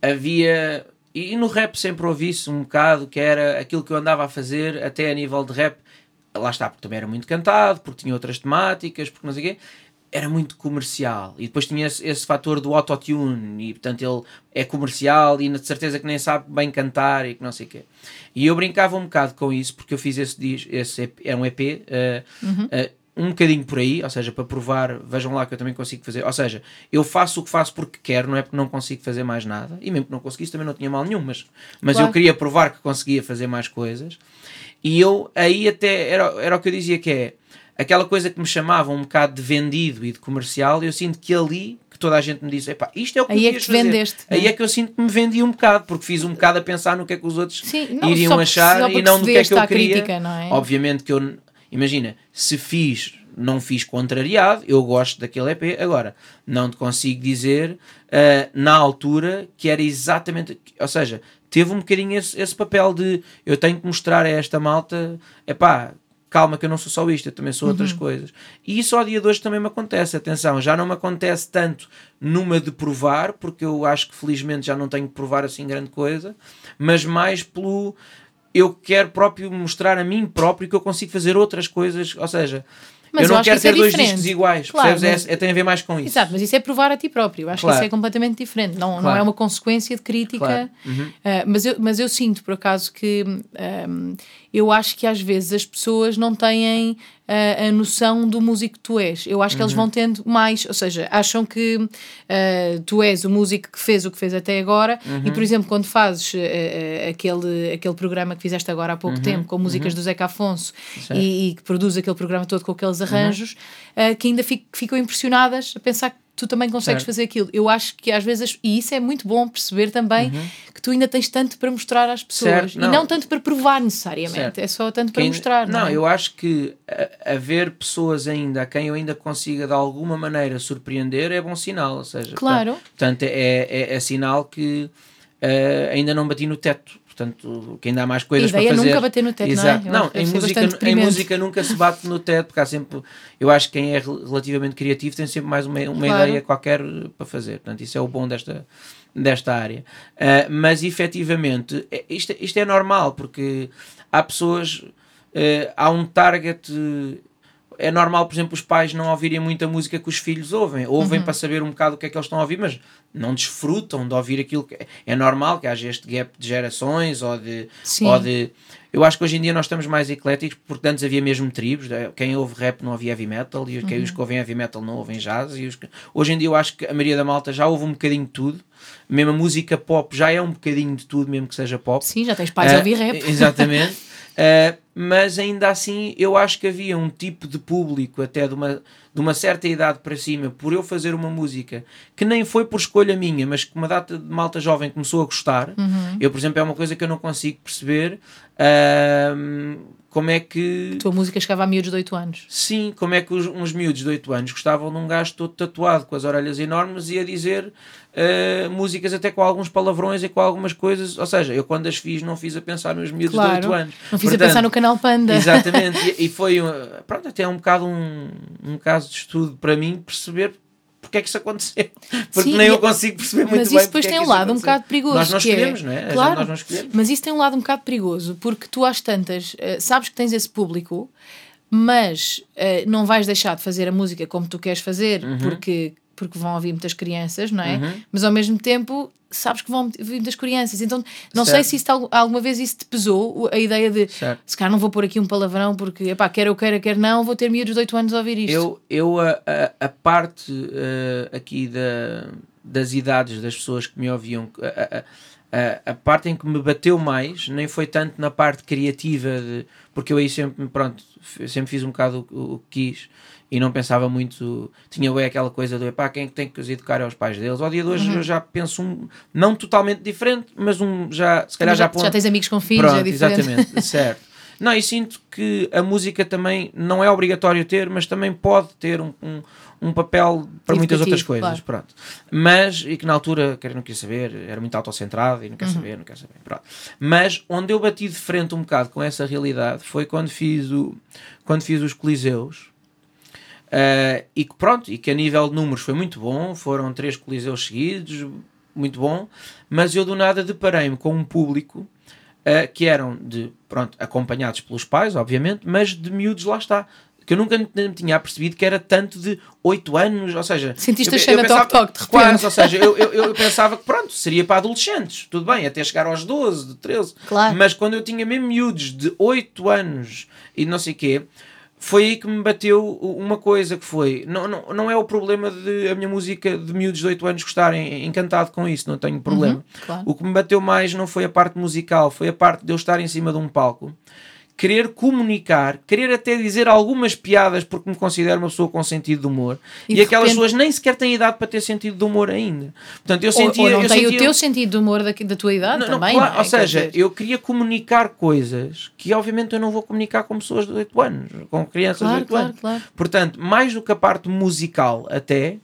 havia e no rap sempre ouvi isso um bocado que era aquilo que eu andava a fazer até a nível de rap lá está, porque também era muito cantado, porque tinha outras temáticas, porque não sei o quê, era muito comercial. E depois tinha esse, esse fator do autotune, e portanto ele é comercial e de certeza que nem sabe bem cantar e que não sei o quê. E eu brincava um bocado com isso, porque eu fiz esse, esse EP, era um EP, eh, eh, um bocadinho por aí, ou seja, para provar, vejam lá que eu também consigo fazer. Ou seja, eu faço o que faço porque quero, não é porque não consigo fazer mais nada. E mesmo que não conseguisse, também não tinha mal nenhum, mas, mas Claro. eu queria provar que conseguia fazer mais coisas. E eu aí até era, era o que eu dizia que é aquela coisa que me chamava um bocado de vendido e de comercial. Eu sinto que ali que toda a gente me disse: Epá, isto é o que Aí é que te fazer." vendeste, Aí não é? é que eu sinto que me vendi um bocado, porque fiz um bocado a pensar no que é que os outros Sim, não, iriam achar e não do que é que eu queria. crítica, não é? Obviamente que eu, imagina, se fiz, não fiz contrariado, eu gosto daquele EP. Agora, não te consigo dizer ah, na altura que era exatamente, ou seja, teve um bocadinho esse, esse papel de eu tenho que mostrar a esta malta, epá, calma que eu não sou só isto, eu também sou outras coisas. E isso ao dia de hoje também me acontece, atenção, já não me acontece tanto numa de provar, porque eu acho que felizmente já não tenho que provar assim grande coisa, mas mais pelo eu quero próprio mostrar a mim próprio que eu consigo fazer outras coisas, ou seja, Mas eu não acho que quero é ter dois diferente. discos iguais, Claro, percebes? mas- É, é- tem a ver mais com isso. Exato, mas isso é provar a ti próprio. Acho Claro. que isso é completamente diferente. Não, não Claro. é uma consequência de crítica. Uhum. Ah, mas, eu, mas eu sinto, por acaso, que ahm, eu acho que às vezes as pessoas não têm ah, a noção do músico que tu és. Eu acho que eles Uhum. vão tendo mais, ou seja, acham que ah, tu és o músico que fez o que fez até agora Uhum. e, por exemplo, quando fazes ah, aquele, aquele programa que fizeste agora há Uhum. pouco tempo com músicas do Zeca Afonso e, e que produz aquele programa todo com aqueles Uhum. arranjos, ah, que ainda fic- ficam impressionadas a pensar que tu também consegues Certo. fazer aquilo. Eu acho que às vezes, e isso é muito bom perceber também, que tu ainda tens tanto para mostrar às pessoas. Uhum. Certo, e não. não tanto para provar necessariamente, Certo. é só tanto para Quem- mostrar. Não, Não, é? eu acho que haver pessoas ainda a quem eu ainda consiga de alguma maneira surpreender é bom sinal. Ou seja, Claro. Portanto, portanto, é, é, é sinal que eh, ainda não bati no teto. Portanto, que ainda há mais coisas A ideia para é fazer. nunca bater no teto, não é? Exato. Eu não acho que em música, em música nunca se bate no teto, porque há sempre. Eu acho que quem é rel- relativamente criativo tem sempre mais uma, uma Claro. ideia qualquer para fazer. Portanto, isso é o bom desta, desta área. Ah, mas efetivamente, é- isto, isto é normal, porque há pessoas. eh, há um target. É normal, por exemplo, os pais não ouvirem muita música que os filhos ouvem. Ouvem Uhum. para saber um bocado o que é que eles estão a ouvir, mas não desfrutam de ouvir aquilo que. É normal que haja este gap de gerações ou de. Sim. Ou de eu acho que hoje em dia nós estamos mais ecléticos, porque antes havia mesmo tribos. né? Quem ouve rap não havia heavy metal, e os, quem- os Uhum. que ouvem heavy metal não ouvem jazz. E os que- hoje em dia eu acho que a maioria da malta já ouve um bocadinho de tudo. Mesmo a música pop já é um bocadinho de tudo, mesmo que seja pop. Sim, já tens pais a Ah, ouvir rap. Exatamente. Ah, mas ainda assim, eu acho que havia um tipo de público, até de uma, de uma certa idade para cima, por eu fazer uma música que nem foi por escolha minha, mas que uma data de malta jovem começou a gostar. Uhum. Eu, por exemplo, é uma coisa que eu não consigo perceber. ahm, como é que. A tua música chegava a miúdos de 8 anos. Sim, como é que os, uns miúdos de 8 anos gostavam de um gajo todo tatuado com as orelhas enormes e a dizer ah, músicas até com alguns palavrões e com algumas coisas. Ou seja, eu quando as fiz, não fiz a pensar nos miúdos de 8 Claro. anos. Não fiz a Portanto, pensar no canal Panda. Exatamente, e, e foi uh, pronto, até um bocado um, um caso de estudo para mim perceber porque é que isso aconteceu. Porque Sim, nem eu consigo perceber muito Mas bem. isso depois porque tem é um lado um bocado perigoso. Nós não é- escolhemos, não é? Claro, Nós não escolhemos. mas isso tem um lado um bocado perigoso, porque tu às tantas eh, sabes que tens esse público, mas uh, não vais deixar de fazer a música como tu queres fazer, Uhum. porque, porque vão ouvir muitas crianças, não é? Mas ao mesmo tempo sabes que vão ouvir muitas crianças. Então não sei Certo. se isso alguma vez isso te pesou, a ideia de Certo. se calhar não vou pôr aqui um palavrão porque, epá, quer eu queira, quer não, vou ter miúdos de 8 anos a ouvir isto. Eu, eu a, a, a parte eh, aqui da, das idades das pessoas que me ouviam, a, a- parte em que me bateu mais, nem foi tanto na parte criativa, de, porque eu aí sempre, pronto, sempre fiz um bocado o, o que quis e não pensava muito, tinha bem aquela coisa do, epá, quem é que tem que os educar é os pais deles. Ao dia de hoje eu já penso um, não totalmente diferente, mas um já, se calhar já, já, ponto- já tens amigos com filhos, Pronto, é diferente. exatamente, certo. Não, e sinto que a música também não é obrigatório ter, mas também pode ter um, um, um papel para muitas Educativo, outras coisas. claro. Pronto. Mas, e que na altura quer não queria saber, era muito autocentrado e não Uhum. quer saber, não quer saber. Pronto. Mas onde eu bati de frente um bocado com essa realidade foi quando fiz, o, quando fiz os Coliseus. Uh, e que pronto, e que a nível de números foi muito bom, foram três coliseus seguidos, muito bom, mas eu do nada deparei-me com um público uh, que eram de, pronto, acompanhados pelos pais, obviamente, mas de miúdos lá está. Que eu nunca me tinha percebido que era tanto de 8 anos, ou seja... Sentiste eu, a cena toque-toque, de repente. Quase, ou seja, eu, eu, eu pensava que pronto, seria para adolescentes, tudo bem, até chegar aos 12, de 13. Claro. Mas quando eu tinha mesmo miúdos de 8 anos e não sei o quê, foi aí que me bateu uma coisa que foi, não, não, não é o problema de a minha música de miúdos de 8 anos gostarem encantado com isso, não tenho problema. claro. O que me bateu mais não foi a parte musical, foi a parte de eu estar em cima de um palco, querer comunicar, querer até dizer algumas piadas porque me considero uma pessoa com sentido de humor E e, aquelas repente- pessoas nem sequer têm idade para ter sentido de humor ainda. Portanto, eu Ou, sentia, ou não eu tem sentia o teu sentido de humor da, da tua idade não, não, também, claro, não é? Ou seja, eu queria comunicar coisas que obviamente eu não vou comunicar com pessoas de 8 anos, com crianças Claro, de 8 claro, anos. claro. Portanto, mais do que a parte musical até,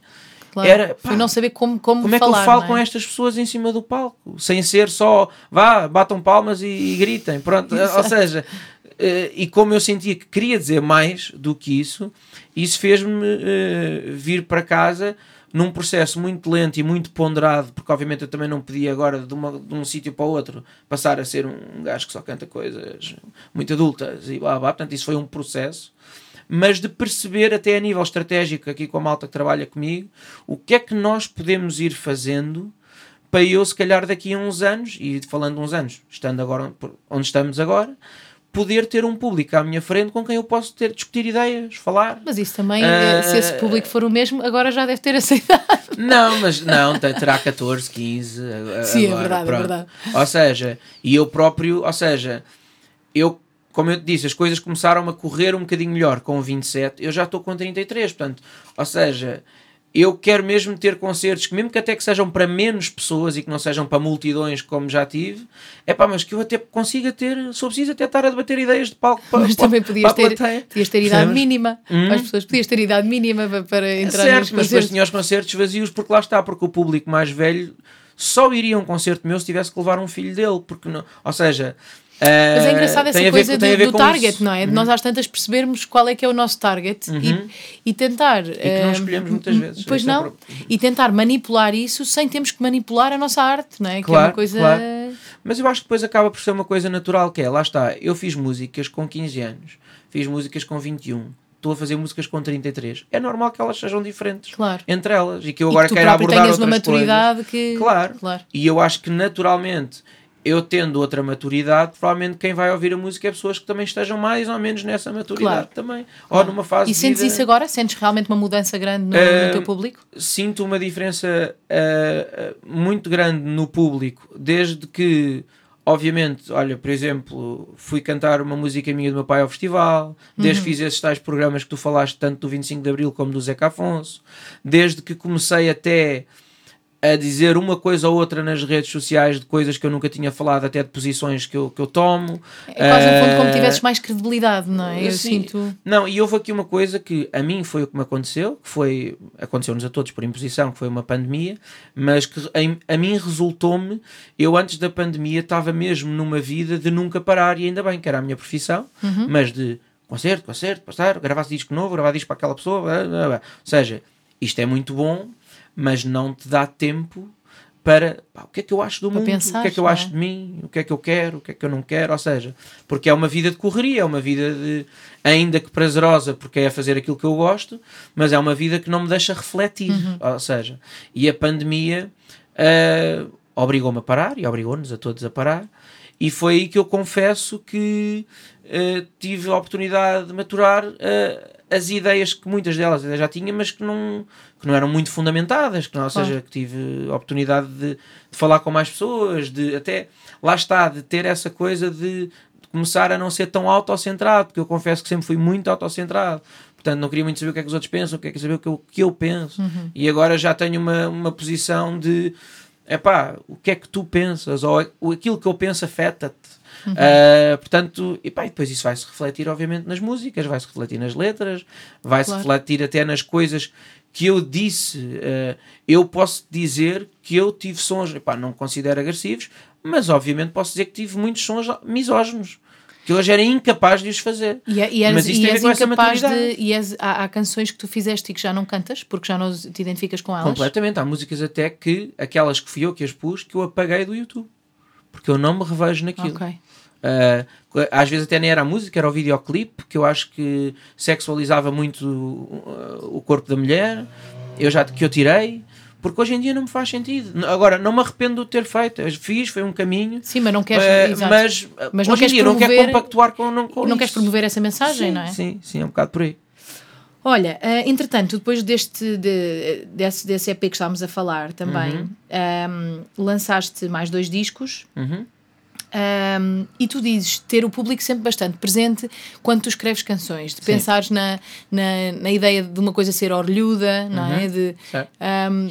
claro. era, Foi pá, não saber como, como, como é que falar, eu falo não é? com estas pessoas em cima do palco? Sem ser só, vá, batam palmas e, e gritem. Pronto, ou seja, e como eu sentia que queria dizer mais do que isso, isso fez-me eh, vir para casa num processo muito lento e muito ponderado, porque obviamente eu também não podia agora de, uma- de um sítio para o outro passar a ser um gajo que só canta coisas muito adultas e blá blá, portanto isso foi um processo. Mas de perceber até a nível estratégico aqui com a malta que trabalha comigo, o que é que nós podemos ir fazendo para eu, se calhar, daqui a uns anos, e falando uns anos, estando agora onde estamos agora, poder ter um público à minha frente com quem eu posso ter, discutir ideias, falar. Mas isso também, eh, se esse público for o mesmo, agora já deve ter aceitado. Não, mas não, terá 14, 15. a- a- Sim, é agora, verdade, é pronto. verdade. Ou seja, e eu próprio, ou seja, eu, como eu te disse, as coisas começaram a correr um bocadinho melhor com 27, eu já estou com 33, portanto, ou seja, eu quero mesmo ter concertos que, mesmo que até que sejam para menos pessoas e que não sejam para multidões como já tive, é pá, mas que eu até consiga ter, se eu preciso, até estar a debater ideias de palco para, Mas para- também podias ter, plateia. podias ter idade Percebes? mínima. Hum? As pessoas podias ter idade mínima para, entrar nos certo, mas depois tinha os concertos vazios porque lá está, porque o público mais velho só iria a um concerto meu se tivesse que levar um filho dele, porque não, ou seja, Mas é engraçado essa coisa do, do target, isso. não é? De nós às tantas percebermos qual é que é o nosso target e, e tentar. Uhum. E que não eh, escolhemos muitas vezes. Pois é não. pro- E tentar manipular isso sem termos que manipular a nossa arte, não é? que é Claro, uma coisa. claro. Mas eu acho que depois acaba por ser uma coisa natural, que é, lá está, eu fiz músicas com 15 anos, fiz músicas com 21, estou a fazer músicas com 33. É normal que elas sejam diferentes Claro. entre elas e que eu E agora que tu quero próprio abordar tenhas uma outras coisas. maturidade que. Claro. claro. E eu acho que naturalmente, eu tendo outra maturidade, provavelmente quem vai ouvir a música é pessoas que também estejam mais ou menos nessa maturidade Claro. também. Ou numa fase E sentes vida- isso agora? Sentes realmente uma mudança grande no, Eh, no teu público? sinto uma diferença ah, ah, muito grande no público, desde que, obviamente, olha, por exemplo, fui cantar uma música minha do meu pai ao festival, desde Uhum. que fiz esses tais programas que tu falaste, tanto do 25 de Abril como do Zeca Afonso, desde que comecei até a dizer uma coisa ou outra nas redes sociais de coisas que eu nunca tinha falado, até de posições que eu, que eu tomo. É quase um fundo como Ah, tivesses mais credibilidade, não é? Eu Sim. sinto. Não, e houve aqui uma coisa que a mim foi o que me aconteceu, que foi, aconteceu-nos a todos por imposição, que foi uma pandemia, mas que em- a, mim resultou-me, eu antes da pandemia estava mesmo numa vida de nunca parar, e ainda bem que era a minha profissão, Uhum. mas de concerto, concerto, passar, gravar disco novo, gravar disco para aquela pessoa, blá, blá, blá. ou seja, isto é muito bom, mas não te dá tempo para pá, o que é que eu acho do Para mundo, o pensar, que é que eu é? acho de mim, o que é que eu quero, o que é que eu não quero, ou seja, porque é uma vida de correria, é uma vida de, ainda que prazerosa, porque é fazer aquilo que eu gosto, mas é uma vida que não me deixa refletir, Uhum. ou seja, e a pandemia ah, obrigou-me a parar e obrigou-nos a todos a parar, e foi aí que eu confesso que ah, tive a oportunidade de maturar ah, as ideias que muitas delas eu já tinha, mas que não, que não eram muito fundamentadas, que não, ou seja, que tive a oportunidade de, de falar com mais pessoas, de até, lá está, de ter essa coisa de, de começar a não ser tão autocentrado, porque eu confesso que sempre fui muito autocentrado. Portanto, não queria muito saber o que é que os outros pensam, queria saber o que eu, o que eu penso. E agora já tenho uma, uma posição de epá, o que é que tu pensas? Ou aquilo que eu penso afeta-te. Ah, portanto, e, pá, e depois isso vai-se refletir, obviamente, nas músicas, vai-se refletir nas letras, vai-se Claro. refletir até nas coisas que eu disse. Ah, eu posso dizer que eu tive sons, epá, não considero agressivos, mas obviamente posso dizer que tive muitos sons misóginos, que hoje era incapaz de os fazer. E, é- e eres, Mas isto e tem a ver és com essa incapaz de. E és- há, há canções que tu fizeste e que já não cantas porque já não te identificas com elas. Completamente. Há músicas até que, aquelas que fui eu que as pus, que eu apaguei do YouTube. Porque eu não me revejo naquilo. Ok. Uh, às vezes até nem era a música, era o videoclipe, que eu acho que sexualizava muito uh, o corpo da mulher, eu já que eu tirei, porque hoje em dia não me faz sentido. Agora, não me arrependo de ter feito, eu fiz, foi um caminho, Sim, mas não queres. uh, mas, uh, Mas não hoje em queres dia não quero promover- compactuar com, não, com não queres isso. promover essa mensagem, sim, não é? Sim, sim, é um bocado por aí. Olha, eh, entretanto, depois deste de- desse, desse EP que estávamos a falar também, Uhum. ehm, lançaste mais dois discos. Uhum. Ehm, e tu dizes ter o público sempre bastante presente quando tu escreves canções, de Sim. pensares na, na, na ideia de uma coisa ser orlhuda, não Uhum. é? De, ehm,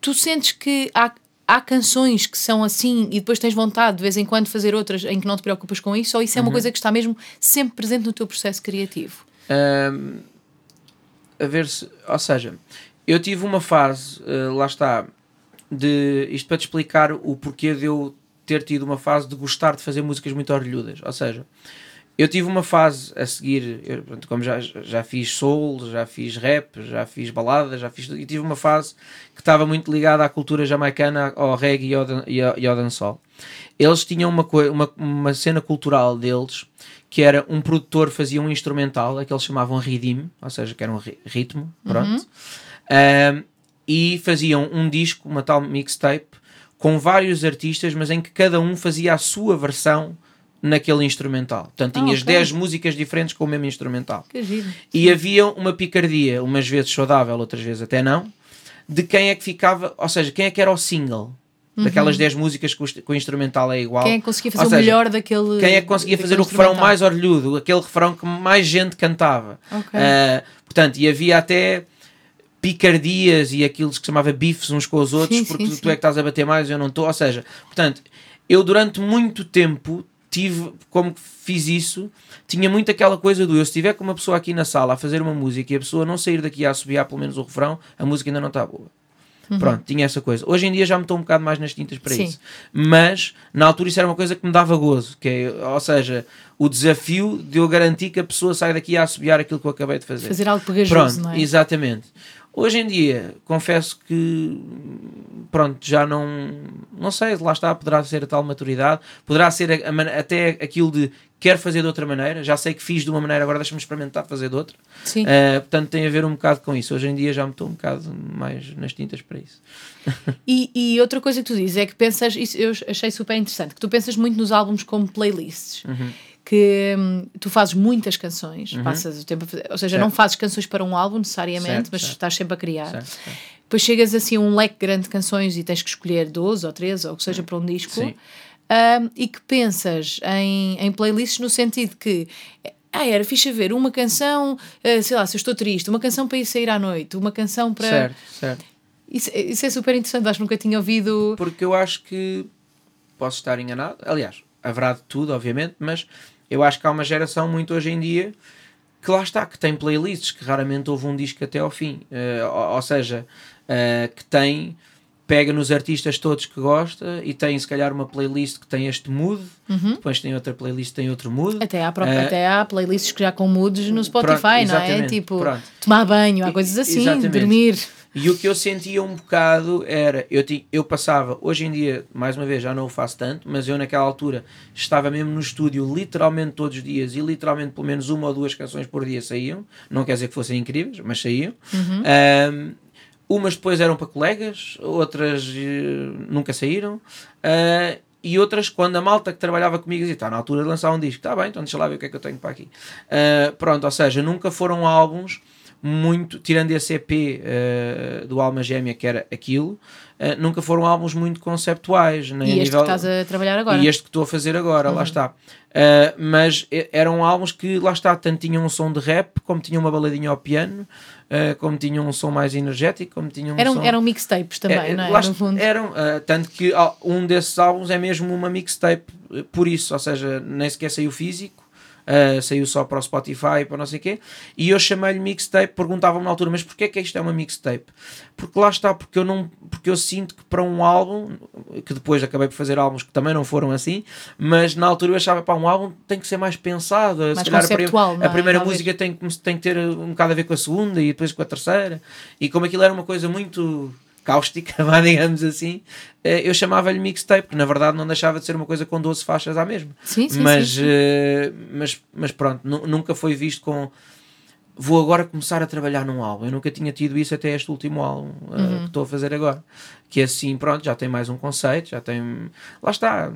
tu sentes que há, há canções que são assim e depois tens vontade de vez em quando fazer outras em que não te preocupas com isso, ou isso é Uhum. uma coisa que está mesmo sempre presente no teu processo criativo? Ahm, a ver se, ou seja, eu tive uma fase, ah, lá está, de isto para te explicar o porquê de eu ter tido uma fase de gostar de fazer músicas muito orelhudas. Ou seja, eu tive uma fase a seguir, eu, pronto, como já, já fiz soul, já fiz rap, já fiz balada, já fiz tudo, e tive uma fase que estava muito ligada à cultura jamaicana, ao reggae e ao, dan- e ao, e ao dancehall. Eles tinham uma, uma, uma cena cultural deles que era um produtor fazia um instrumental, a que eles chamavam ridim, ou seja, que era um ri- ritmo, pronto, Um, e faziam um disco, uma tal mixtape, com vários artistas, mas em que cada um fazia a sua versão naquele instrumental. Portanto, Ah, tinhas ok. 10 músicas diferentes com o mesmo instrumental. Que giro. E havia uma picardia, umas vezes saudável, outras vezes até não, de quem é que ficava, ou seja, quem é que era o single daquelas 10 músicas que o, que o instrumental é igual. Uhum. Quem é que conseguia fazer o seja, melhor daquele. Quem é que conseguia fazer o refrão mais orlhudo, aquele refrão que mais gente cantava. Ok. Ah, portanto, e havia até picardias e aquilo que se chamava bifes uns com os outros, Sim, porque sim, tu sim. é que estás a bater mais e eu não estou. Ou seja, portanto, eu durante muito tempo tive, como fiz isso, tinha muito aquela coisa do eu se estiver com uma pessoa aqui na sala a fazer uma música e a pessoa não sair daqui a assobiar pelo menos o refrão, a música ainda não está boa. Pronto, tinha essa coisa. Hoje em dia já me estou um bocado mais nas tintas para Sim. isso. Mas na altura isso era uma coisa que me dava gozo, que é, ou seja, o desafio de eu garantir que a pessoa sai daqui a assobiar aquilo que eu acabei de fazer. Fazer algo pegajoso, Pronto, não é? exatamente. Hoje em dia, confesso que pronto, já não não sei, lá está, poderá ser a tal maturidade, poderá ser a- a até aquilo de quero fazer de outra maneira, já sei que fiz de uma maneira, agora deixa-me experimentar fazer de outra. Sim. Uh, portanto, tem a ver um bocado com isso. Hoje em dia já me estou um bocado mais nas tintas para isso. E, e outra coisa que tu dizes é que pensas, isso eu achei super interessante, que tu pensas muito nos álbuns como playlists. Uhum. Que hum, tu fazes muitas canções, passas o tempo a fazer, ou seja, Certo. não fazes canções para um álbum necessariamente, Certo, mas certo. estás sempre a criar. Certo. Depois chegas assim a um leque grande de canções e tens que escolher 12 ou 13 ou o que seja para um disco. Um, e que pensas em, em playlists no sentido que ah, era fixe ver uma canção, eh, sei lá, se eu estou triste, uma canção para ir sair à noite, uma canção para. Certo, certo. Isso, isso é super interessante, acho que nunca tinha ouvido. Porque eu acho que posso estar enganado. Aliás, haverá de tudo, obviamente, mas eu acho que há uma geração muito hoje em dia que lá está, que tem playlists, que raramente houve um disco até ao fim. Eh, ou, ou seja, eh, que tem, pega nos artistas todos que gosta e tem se calhar uma playlist que tem este mood, depois tem outra playlist que tem outro mood. Até há, própria, Eh, até há playlists que já com moods no Spotify, Pronto, não é? Tipo, pronto. tomar banho, há coisas assim, Exatamente. dormir. E o que eu sentia um bocado era, eu, eu passava, hoje em dia, mais uma vez, já não o faço tanto, mas eu naquela altura estava mesmo no estúdio literalmente todos os dias e literalmente pelo menos uma ou duas canções por dia saíam. Não quer dizer que fossem incríveis, mas saíam. Uhum. Um, umas depois eram para colegas, outras uh, nunca saíram. Uh, e outras, quando a malta que trabalhava comigo dizia, está na altura de lançar um disco, está bem, então deixa lá ver o que é que eu tenho para aqui. Uh, pronto, ou seja, nunca foram álbuns muito, tirando esse EP uh, do Alma Gêmea, que era aquilo, uh, nunca foram álbuns muito conceptuais. Nem e este nível, que estás a trabalhar agora. E este que estou a fazer agora, Uhum. lá está. Uh, mas eram álbuns que, lá está, tanto tinham um som de rap, como tinham uma baladinha ao piano, como tinham um som mais energético, como tinham um Eram, som... eram mixtapes também, É, não é? lá No. Eram, tanto que um desses álbuns é mesmo uma mixtape, por isso, ou seja, nem sequer saiu físico, uh, saiu só para o Spotify, para não sei o quê, e eu chamei-lhe mixtape, perguntavam-me na altura, mas porquê que isto é uma mixtape? Porque lá está, porque eu, não, porque eu sinto que para um álbum, que depois acabei por fazer álbuns que também não foram assim, mas na altura eu achava, para um álbum tem que ser mais pensado, se Mais calhar a a é? primeira música tem, tem que ter um bocado a ver com a segunda e depois com a terceira. E como aquilo era uma coisa muito cáustica, vá, digamos assim, eh, eu chamava-lhe mixtape, que na verdade não deixava de ser uma coisa com 12 faixas à mesma. Sim, sim, mas, sim, sim. eh, mas, mas pronto, nu- nunca foi visto com. Vou agora começar a trabalhar num álbum. Eu nunca tinha tido isso até este último álbum eh, Uhum. que estou a fazer agora. Que é assim, pronto, já tem mais um conceito, já tem. Lá está.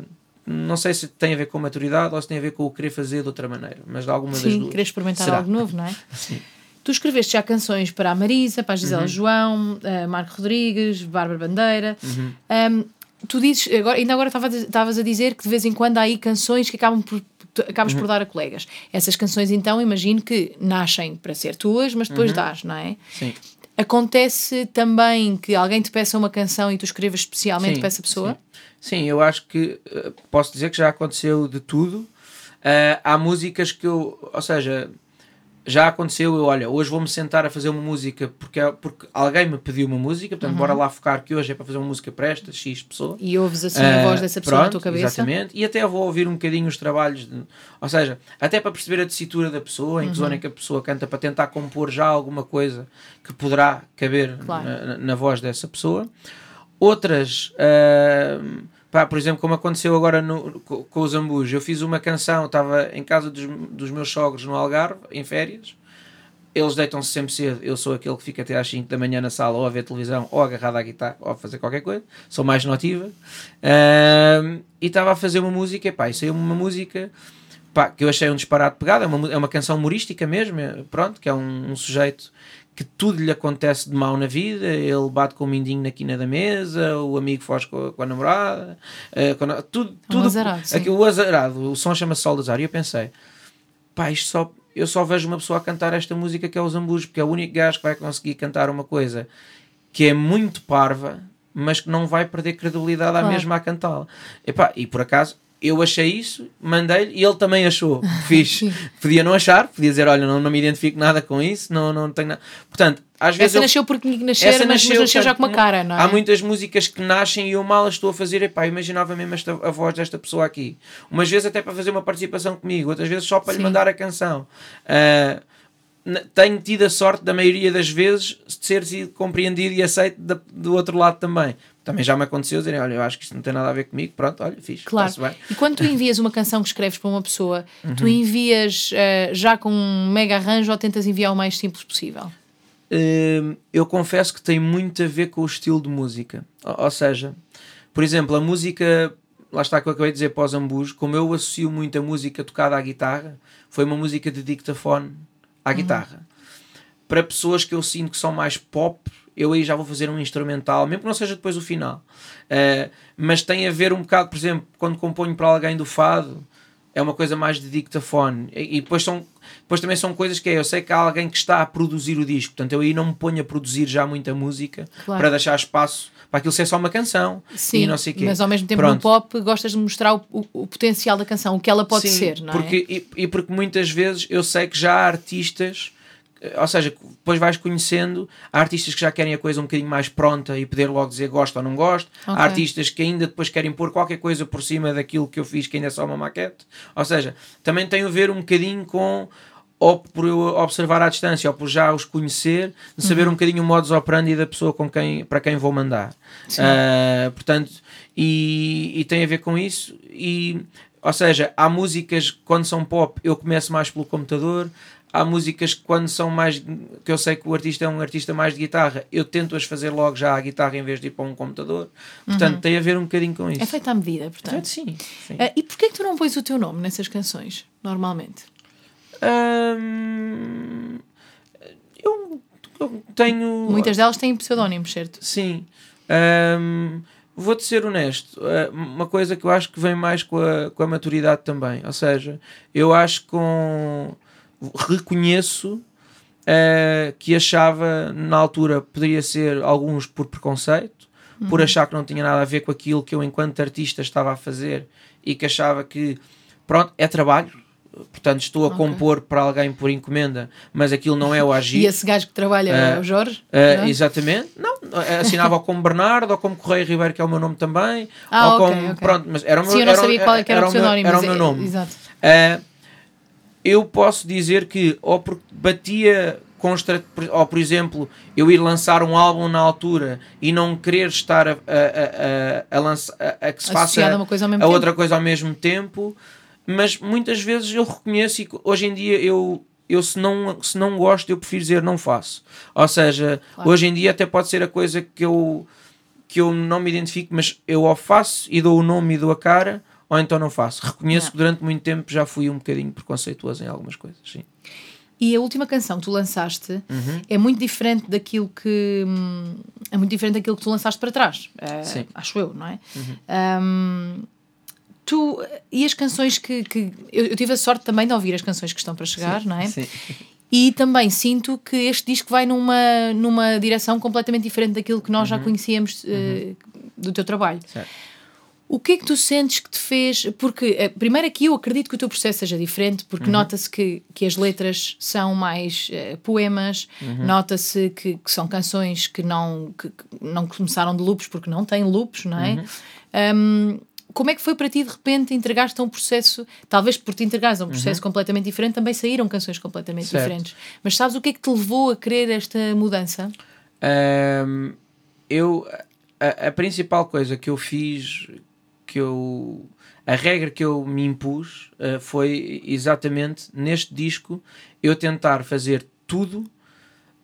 Não sei se tem a ver com maturidade ou se tem a ver com o querer fazer de outra maneira, mas de alguma das Sim, duas. querer experimentar Será? algo novo, não é? Sim. Tu escreveste já canções para a Marisa, para a Gisela Uhum. João, a Marco Rodrigues, Bárbara Bandeira. Uhum. Um, tu dizes, agora, ainda agora estavas a dizer que de vez em quando há aí canções que acabam por, tu acabas Uhum. por dar a colegas. Essas canções, então, imagino que nascem para ser tuas, mas Uhum. depois dás, não é? Sim. Acontece também que alguém te peça uma canção e tu escrevas especialmente Sim, para essa pessoa? Sim. Sim, eu acho que eh, posso dizer que já aconteceu de tudo. Eh, há músicas que eu, ou seja, já aconteceu, eu, olha, hoje vou-me sentar a fazer uma música porque, porque alguém me pediu uma música, portanto, Uhum. bora lá focar que hoje é para fazer uma música para esta X pessoa. E ouves assim a voz Ah, dessa pessoa na pronto, tua cabeça? Exatamente, e até vou ouvir um bocadinho os trabalhos, de- ou seja, até para perceber a tessitura da pessoa, em que Uhum. zona é que a pessoa canta, para tentar compor já alguma coisa que poderá caber Claro. na, na- na voz dessa pessoa. Outras, ah, pá, por exemplo, como aconteceu agora no- com, com os Ambus, eu fiz uma canção, estava em casa dos, dos meus sogros no Algarve, em férias. Eles deitam-se sempre cedo. Eu sou aquele que fica até às 5 da manhã na sala, ou a ver televisão, ou agarrado à guitarra, ou a fazer qualquer coisa. Sou mais notiva. Ahm, e estava a fazer uma música, pá, e saiu-me uma música pá, que eu achei um disparate pegado. É uma, é uma canção humorística mesmo, é- pronto, que é um, um sujeito que tudo lhe acontece de mal na vida. Ele bate com o mindinho na quina da mesa, o amigo foge com a, com a namorada, eh, com a- tudo, tudo Um azarado, aquilo, o azarado. O som chama-se Sol de Azar. E eu pensei, pá, isto só, eu só vejo uma pessoa a cantar esta música que é o Zambus, porque é o único gajo que vai conseguir cantar uma coisa que é muito parva, mas que não vai perder credibilidade à Claro. mesma a cantá-la. Epá, E por acaso eu achei isso, mandei-lhe e ele também achou. Fiz. Podia não achar, podia dizer, olha, não, não me identifico nada com isso, não, não tenho nada. Portanto, às vezes Essa eu- nasceu porque tinha que nascer, essa mas mas nasceu, nasceu já com uma cara, não é? Há muitas músicas que nascem e eu mal as estou a fazer. Epá, imaginava mesmo esta, a voz desta pessoa aqui. Umas vezes até para fazer uma participação comigo, outras vezes só para Sim. lhe mandar a canção. N- tenho tido a sorte, da maioria das vezes, de ser sido compreendido e aceito da- do outro lado também. Também já me aconteceu dizerem, olha, eu acho que isto não tem nada a ver comigo, pronto, olha, fiz, Claro. bem. E quando tu envias uma canção que escreves para uma pessoa, Uhum. tu envias eh, já com um mega arranjo ou tentas enviar o mais simples possível? Hum, eu confesso que tem muito a ver com o estilo de música. Ou, ou seja, por exemplo, a música, lá está que eu acabei de dizer pós ambus, como eu associo muito a música tocada à guitarra, foi uma música de dictafone à guitarra. Para pessoas que eu sinto que são mais pop, eu aí já vou fazer um instrumental, mesmo que não seja depois o final. Uh, mas tem a ver um bocado, por exemplo, quando componho para alguém do fado, é uma coisa mais de dictafone. E, e depois, são, depois também são coisas que é, eu sei que há alguém que está a produzir o disco, portanto eu aí não me ponho a produzir já muita música Claro. para deixar espaço para aquilo ser só uma canção Sim, e não sei quê. mas ao mesmo tempo Pronto. no pop gostas de mostrar o, o- o potencial da canção, o que ela pode Sim, ser, não porque, é? e, e porque muitas vezes eu sei que já há artistas, ou seja, depois vais conhecendo, há artistas que já querem a coisa um bocadinho mais pronta e poder logo dizer gosto ou não gosto, Ok. há artistas que ainda depois querem pôr qualquer coisa por cima daquilo que eu fiz, que ainda é só uma maquete, ou seja, também tem a ver um bocadinho com ou por eu observar à distância, ou por já os conhecer, de saber Uhum. um bocadinho o modus operandi da pessoa com quem, para quem vou mandar. Ah, portanto, e, e tem a ver com isso. E, ou seja, há músicas quando são pop eu começo mais pelo computador. Há músicas que quando são mais que eu sei que o artista é um artista mais de guitarra, eu tento as fazer logo já à guitarra em vez de ir para um computador. Portanto, tem a ver um bocadinho com isso. É feita à medida, Portanto, portanto. sim. sim. Ah, e porquê que tu não pões o teu nome nessas canções, normalmente? Hum, eu, eu tenho. Muitas delas têm pseudónimos, certo? Sim. Hum, Vou-te ser honesto. uh, Uma coisa que eu acho que vem mais com a, com a maturidade também. Ou seja, eu acho que com. Reconheço uh, que achava na altura poderia ser alguns por preconceito, por achar que não tinha nada a ver com aquilo que eu, enquanto artista, estava a fazer e que achava que, pronto, é trabalho. Portanto, estou a Ok. compor para alguém por encomenda, mas aquilo não é o agir. E esse gajo que trabalha é Ah, o Jorge? Uh, não é? exatamente, não, assinava como Bernardo ou como Correia Ribeiro, que é o meu nome também, Ah, ou ok, como, ok. pronto, mas era o meu, Sim, eu não era, sabia qual é que era, o meu- era o meu é- nome. Exato. Uh, eu posso dizer que, ou porque batia com estra- ou por exemplo, eu ir lançar um álbum na altura e não querer estar a, a, a, a, a, lança- a- a que se faça a outra coisa ao mesmo tempo, mas muitas vezes eu reconheço e hoje em dia eu, eu se, não, se não gosto, eu prefiro dizer não faço. Ou seja, Claro. hoje em dia até pode ser a coisa que eu, que eu não me identifico, mas eu ou faço e dou o nome e dou a cara, ou então não faço. Reconheço Não. que durante muito tempo já fui um bocadinho preconceituoso em algumas coisas. Sim. E a última canção que tu lançaste Uhum. é muito diferente daquilo que hum, é muito diferente daquilo que tu lançaste para trás. Sim. Uhum. Acho eu, não é? Hum, tu e as canções que, que eu, eu tive a sorte também de ouvir as canções que estão para chegar, não é? Sim. E também sinto que este disco vai numa, numa direção completamente diferente daquilo que Uhum. nós já conhecíamos eh, do teu trabalho. Certo. O que é que tu sentes que te fez? Porque, eh, primeiro, aqui eu acredito que o teu processo seja diferente, Uhum. porque nota-se que, que as letras são mais eh, poemas, Uhum. nota-se que, que são canções que não, que, que não começaram de loops, porque não têm loops, não é? Uhum. Um, como é que foi para ti de repente entregar-te a um processo, talvez por te entregares a um Uhum. processo completamente diferente, também saíram canções completamente Certo. diferentes. Mas sabes o que é que te levou a querer esta mudança? Ahm, eu a, a principal coisa que eu fiz que eu a regra que eu me impus ah, foi exatamente neste disco eu tentar fazer tudo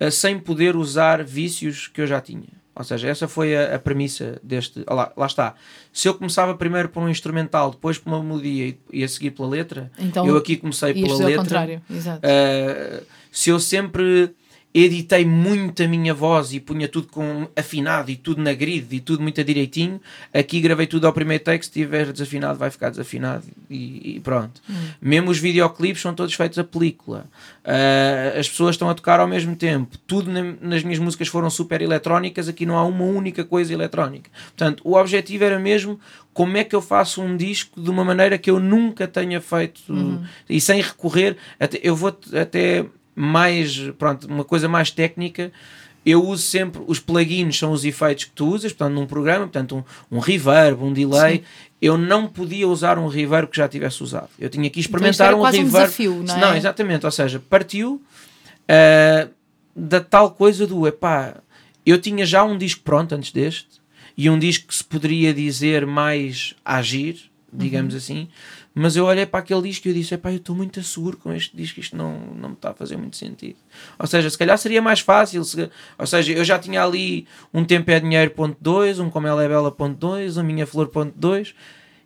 ah, sem poder usar vícios que eu já tinha ou seja, essa foi a, a premissa deste. ah, Lá, lá está. Se eu começava primeiro por um instrumental, depois por uma melodia e, e a seguir pela letra, Então, eu aqui comecei pela fazer ao letra. contrário, exato. Uh, se eu sempre editei muito a minha voz e punha tudo com afinado e tudo na grid e tudo muito direitinho, aqui gravei tudo ao primeiro take, se estiver desafinado vai ficar desafinado e, e pronto. Mesmo os videoclipes são todos feitos a película. Uh, as pessoas estão a tocar ao mesmo tempo. Tudo na- nas minhas músicas foram super eletrónicas, aqui não há uma única coisa eletrónica. Portanto, o objetivo era mesmo como é que eu faço um disco de uma maneira que eu nunca tenha feito e sem recorrer, até, eu vou até mais, pronto, uma coisa mais técnica, eu uso sempre, os plugins são os efeitos que tu usas, portanto, num programa, portanto, um, um reverb, um delay, eu não podia usar um reverb que já tivesse usado. Eu tinha que Então experimentar era um quase um reverb. desafio, não é? exatamente, ou seja, partiu ah, da tal coisa do, epá, eu tinha já um disco pronto antes deste, e um disco que se poderia dizer mais agir, digamos assim, mas eu olhei para aquele disco e eu disse, eu estou muito asseguro com este disco, isto não, não me está a fazer muito sentido. Ou seja, se calhar seria mais fácil, se- ou seja, eu já tinha ali um Tempo é Dinheiro ponto 2, um Como Ela é Bela ponto 2, um Minha Flor ponto 2,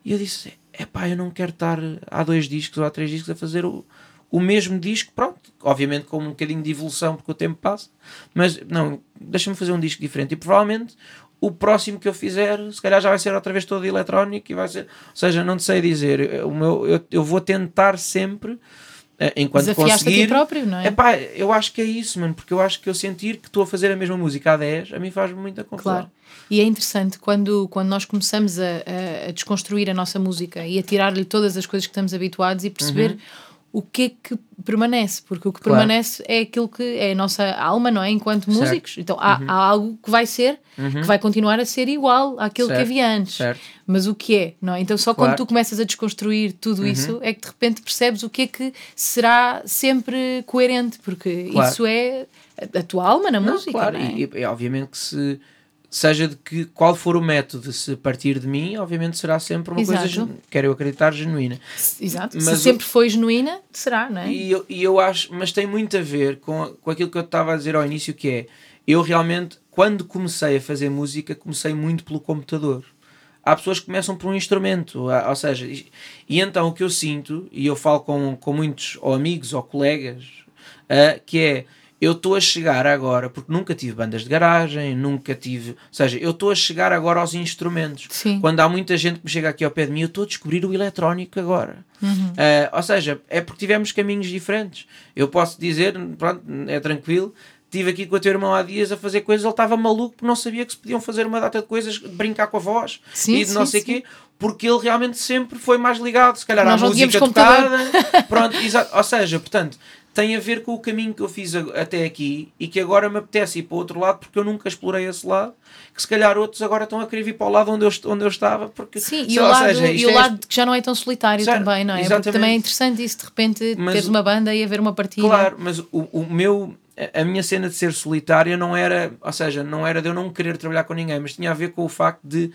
e eu disse, epá, eu não quero estar há dois discos ou há três discos a fazer o, o mesmo disco, pronto, obviamente com um bocadinho de evolução porque o tempo passa, mas não, deixa-me fazer um disco diferente e provavelmente o próximo que eu fizer, se calhar já vai ser outra vez todo eletrónico e vai ser, ou seja, não te sei dizer, o meu, eu, eu vou tentar sempre, eh, enquanto Desafiaste a conseguir, ti próprio, não é? Epá, eu acho que é isso, mano, porque eu acho que eu sentir que estou a fazer a mesma música há 10, a mim faz muita confusão. Claro. E é interessante quando, quando nós começamos a, a- a desconstruir a nossa música e a tirar-lhe todas as coisas que estamos habituados e perceber Uhum. O que é que permanece, porque o que claro. permanece é aquilo que é a nossa alma, não é? Enquanto certo. músicos. Então há, uhum. há, algo que vai ser, uhum. que vai continuar a ser igual àquilo certo. que havia antes. Certo. Mas o que é, não é? Então só claro. quando tu começas a desconstruir tudo uhum. isso é que de repente percebes o que é que será sempre coerente, porque claro. isso é a tua alma na não, música. Claro, é? e, e obviamente que se seja de que qual for o método, se partir de mim, obviamente será sempre uma Exato. coisa, quero eu acreditar, genuína. Exato. Mas se sempre foi genuína, será, não é? E eu, e eu acho, mas tem muito a ver com, com aquilo que eu estava a dizer ao início, que é, eu realmente, quando comecei a fazer música, comecei muito pelo computador. Há pessoas que começam por um instrumento, ou seja, e, e então o que eu sinto, e eu falo com, com muitos ou amigos ou colegas, uh, que é, eu estou a chegar agora, porque nunca tive bandas de garagem, nunca tive. Ou seja, eu estou a chegar agora aos instrumentos. Sim. Quando há muita gente que me chega aqui ao pé de mim, eu estou a descobrir o eletrónico agora. Uhum. Uh, ou seja, é porque tivemos caminhos diferentes. Eu posso dizer, pronto, é tranquilo. Estive aqui com o teu irmão há dias a fazer coisas, ele estava maluco porque não sabia que se podiam fazer uma data de coisas, brincar com a voz sim, e de sim, não sei o quê, porque ele realmente sempre foi mais ligado, se calhar, Nós à música tocada. Pronto, ou seja, portanto, tem a ver com o caminho que eu fiz até aqui e que agora me apetece ir para o outro lado porque eu nunca explorei esse lado. Que se calhar outros agora estão a querer vir para o lado onde eu, onde eu estava. Porque, Sim, e o lado, seja, e o é lado que já não é tão solitário também, não é? Exatamente. Porque também é interessante isso de repente mas, teres uma banda e haver uma partida. Claro, mas o, o meu a minha cena de ser solitária não era, ou seja, não era de eu não querer trabalhar com ninguém, mas tinha a ver com o facto de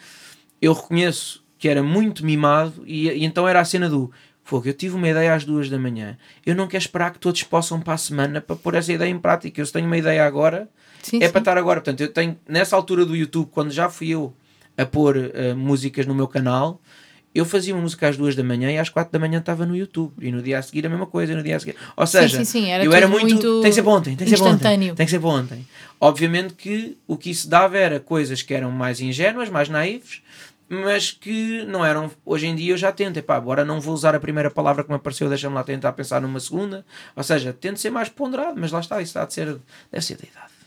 eu reconheço que era muito mimado e, e então era a cena do Fogo, eu tive uma ideia às duas da manhã. Eu não quero esperar que todos possam para a semana para pôr essa ideia em prática. Eu se tenho uma ideia agora, sim, é sim. para estar agora. Portanto, eu tenho, nessa altura do YouTube, quando já fui eu a pôr uh, músicas no meu canal, eu fazia uma música às duas da manhã e às quatro da manhã estava no YouTube. E no dia a seguir a mesma coisa, no dia a seguir. Ou seja, sim, sim, era eu era muito, muito. Tem que ser para ontem, tem que ser para ontem. Tem que ser para ontem. Obviamente que o que isso dava era coisas que eram mais ingênuas, mais naivas, mas que não eram. Hoje em dia eu já tento, epá, agora não vou usar a primeira palavra que me apareceu, deixa-me lá tentar pensar numa segunda. Ou seja, tento ser mais ponderado, mas lá está, isso está de ser, deve ser da idade.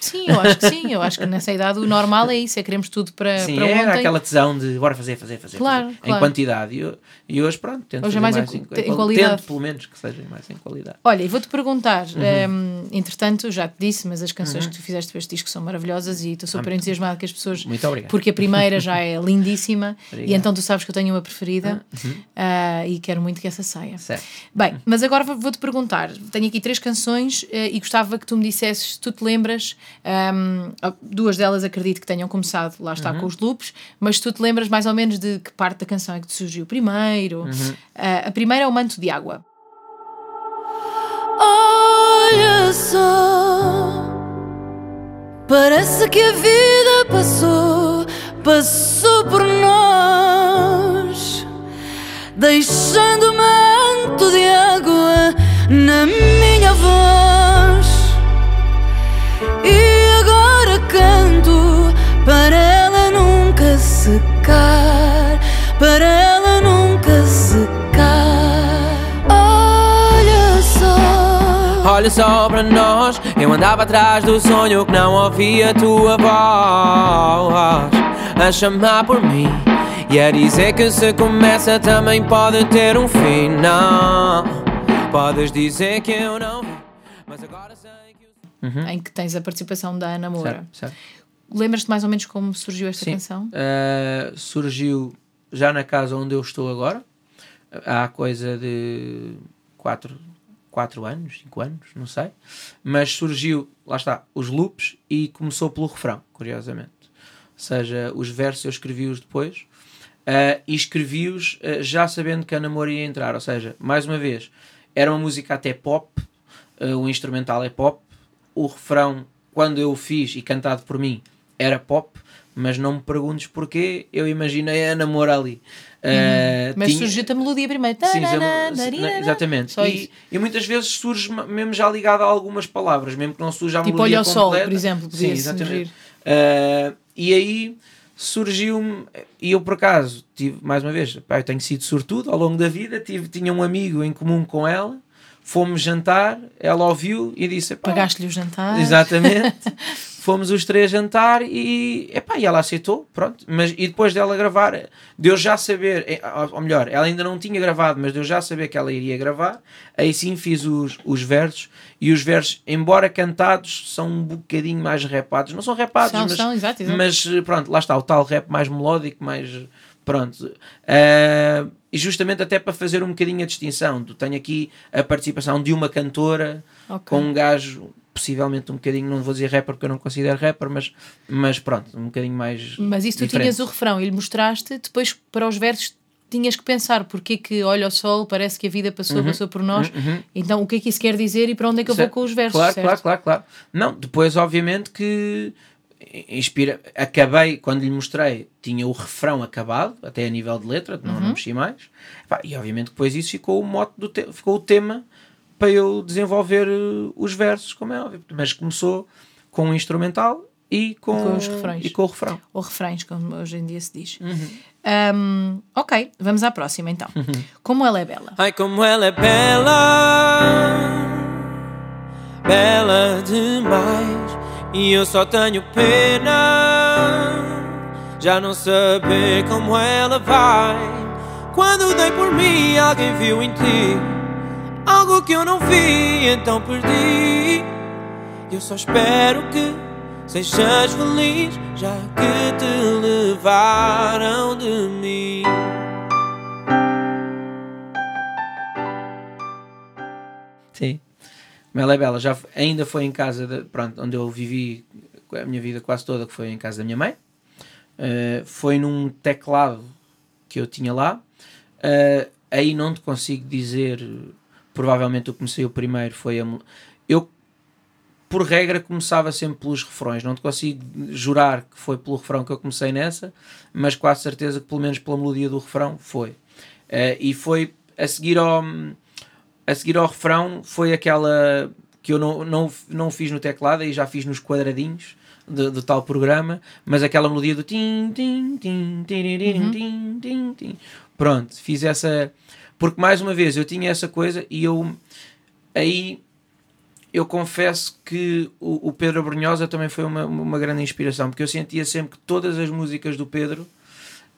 Sim, eu acho que sim. Eu acho que nessa idade o normal é isso, é queremos tudo para, sim, para ontem. era aquela tesão de bora fazer, fazer, fazer. Claro, fazer, claro. Em quantidade. E, eu, e hoje, pronto, tento hoje é mais, mais em, em, qualidade. Tento, pelo menos, que seja mais em qualidade. Olha, e vou-te perguntar, uhum. um, entretanto, já te disse, mas as canções uhum. que tu fizeste para este disco são maravilhosas e estou super ah, entusiasmada que as pessoas... Muito obrigado. Porque a primeira já é lindíssima e então tu sabes que eu tenho uma preferida uhum. uh, e quero muito que essa saia. Certo. Bem, mas agora vou-te perguntar, tenho aqui três canções uh, e gostava que tu me dissesses se tu te lembras... Um, duas delas acredito que tenham começado, lá está, uhum. com os loops, mas tu te lembras mais ou menos de que parte da canção é que te surgiu primeiro? Uhum. Uh, a primeira é o Manto de Água. Olha só, parece que a vida passou, passou por nós, deixando manto de água na minha só, olha só para nós. Eu andava atrás do sonho que não ouvia a tua voz a chamar por mim. E a dizer que se começa também pode ter um fim. Não, podes dizer que eu não vi, mas agora sei uhum. em que tens a participação da Ana Moura. Lembras-te mais ou menos como surgiu esta Sim. canção? Uh, surgiu já na casa onde eu estou agora, há coisa de 4 quatro anos, 5 anos, não sei. Mas surgiu, lá está, os loops e começou pelo refrão, curiosamente. Ou seja, os versos eu escrevi-os depois uh, e escrevi-os uh, já sabendo que a Ana Moura ia entrar. Ou seja, mais uma vez, era uma música até pop, uh, o instrumental é pop, o refrão, quando eu o fiz e cantado por mim, era pop, mas não me perguntes porquê, eu imaginei a Moura ali. Uh, mas tinha... surgiu a melodia primeiro. Sim, exatamente. E, e, muitas vezes surge mesmo já ligado a algumas palavras, mesmo que não surja a tipo melodia. Tipo Olha o Sol, por exemplo. Sim, exatamente. Uh, e aí surgiu-me, e eu por acaso, tive, mais uma vez, pá, eu tenho sido sortudo ao longo da vida, tive, tinha um amigo em comum com ela, Fomos jantar, ela ouviu e disse: Pagaste-lhe o jantar. Exatamente. fomos os três jantar e, epá, e ela aceitou, pronto. Mas, e depois dela gravar, de eu já saber, eh, ou melhor, ela ainda não tinha gravado, mas de eu já saber que ela iria gravar, aí sim fiz os, os versos. E os versos, embora cantados, são um bocadinho mais rapados. Não são rapados, São, mas, são, exato, exato. mas pronto, lá está, o tal rap mais melódico, mais. Pronto. E justamente até para fazer um bocadinho a distinção. do- Tenho aqui a participação de uma cantora Ok. com um gajo, possivelmente um bocadinho, não vou dizer rapper porque eu não considero rapper, mas, mas pronto, um bocadinho mais. Mas isso tu diferente. tinhas o refrão e lhe mostraste, depois para os versos tinhas que pensar porque é que olha o sol, parece que a vida passou, passou por nós. Então o que é que isso quer dizer e para onde é que eu vou Certo. com os versos? Claro, certo? claro, claro, claro. Não, depois, obviamente, que inspira. Acabei, quando lhe mostrei, tinha o refrão acabado, até a nível de letra, não, Uhum. não mexi mais. E obviamente depois isso ficou o mote do te- ficou o tema para eu desenvolver eh, os versos, como é óbvio. Mas começou com um instrumental e com, com os refrões. E com o refrão. Ou refrões, como hoje em dia se diz. Uhum. Um, ok, vamos à próxima então. Como ela é bela. Ai, como ela é bela, bela demais. E eu só tenho pena, já não saber como ela vai. Quando dei por mim, alguém viu em ti algo que eu não vi, então perdi. Eu só espero que sejas feliz, já que te levaram de mim. Mela é Bela já ainda foi em casa, de, pronto, onde eu vivi a minha vida quase toda, que foi em casa da minha mãe. Uh, foi num teclado que eu tinha lá. Uh, aí não te consigo dizer, provavelmente eu comecei o primeiro, foi a. Eu, por regra, começava sempre pelos refrões. Não te consigo jurar que foi pelo refrão que eu comecei nessa, mas quase certeza que pelo menos pela melodia do refrão foi. Uh, e foi a seguir ao a seguir ao refrão foi aquela que eu não, não, não fiz no teclado e já fiz nos quadradinhos de- do tal programa, mas aquela melodia do tim, tim, tim, tiririm, tim, tim, tim. Pronto, fiz essa. Porque mais uma vez eu tinha essa coisa e eu aí eu confesso que o, o Pedro Brunhosa também foi uma, uma grande inspiração, porque eu sentia sempre que todas as músicas do Pedro,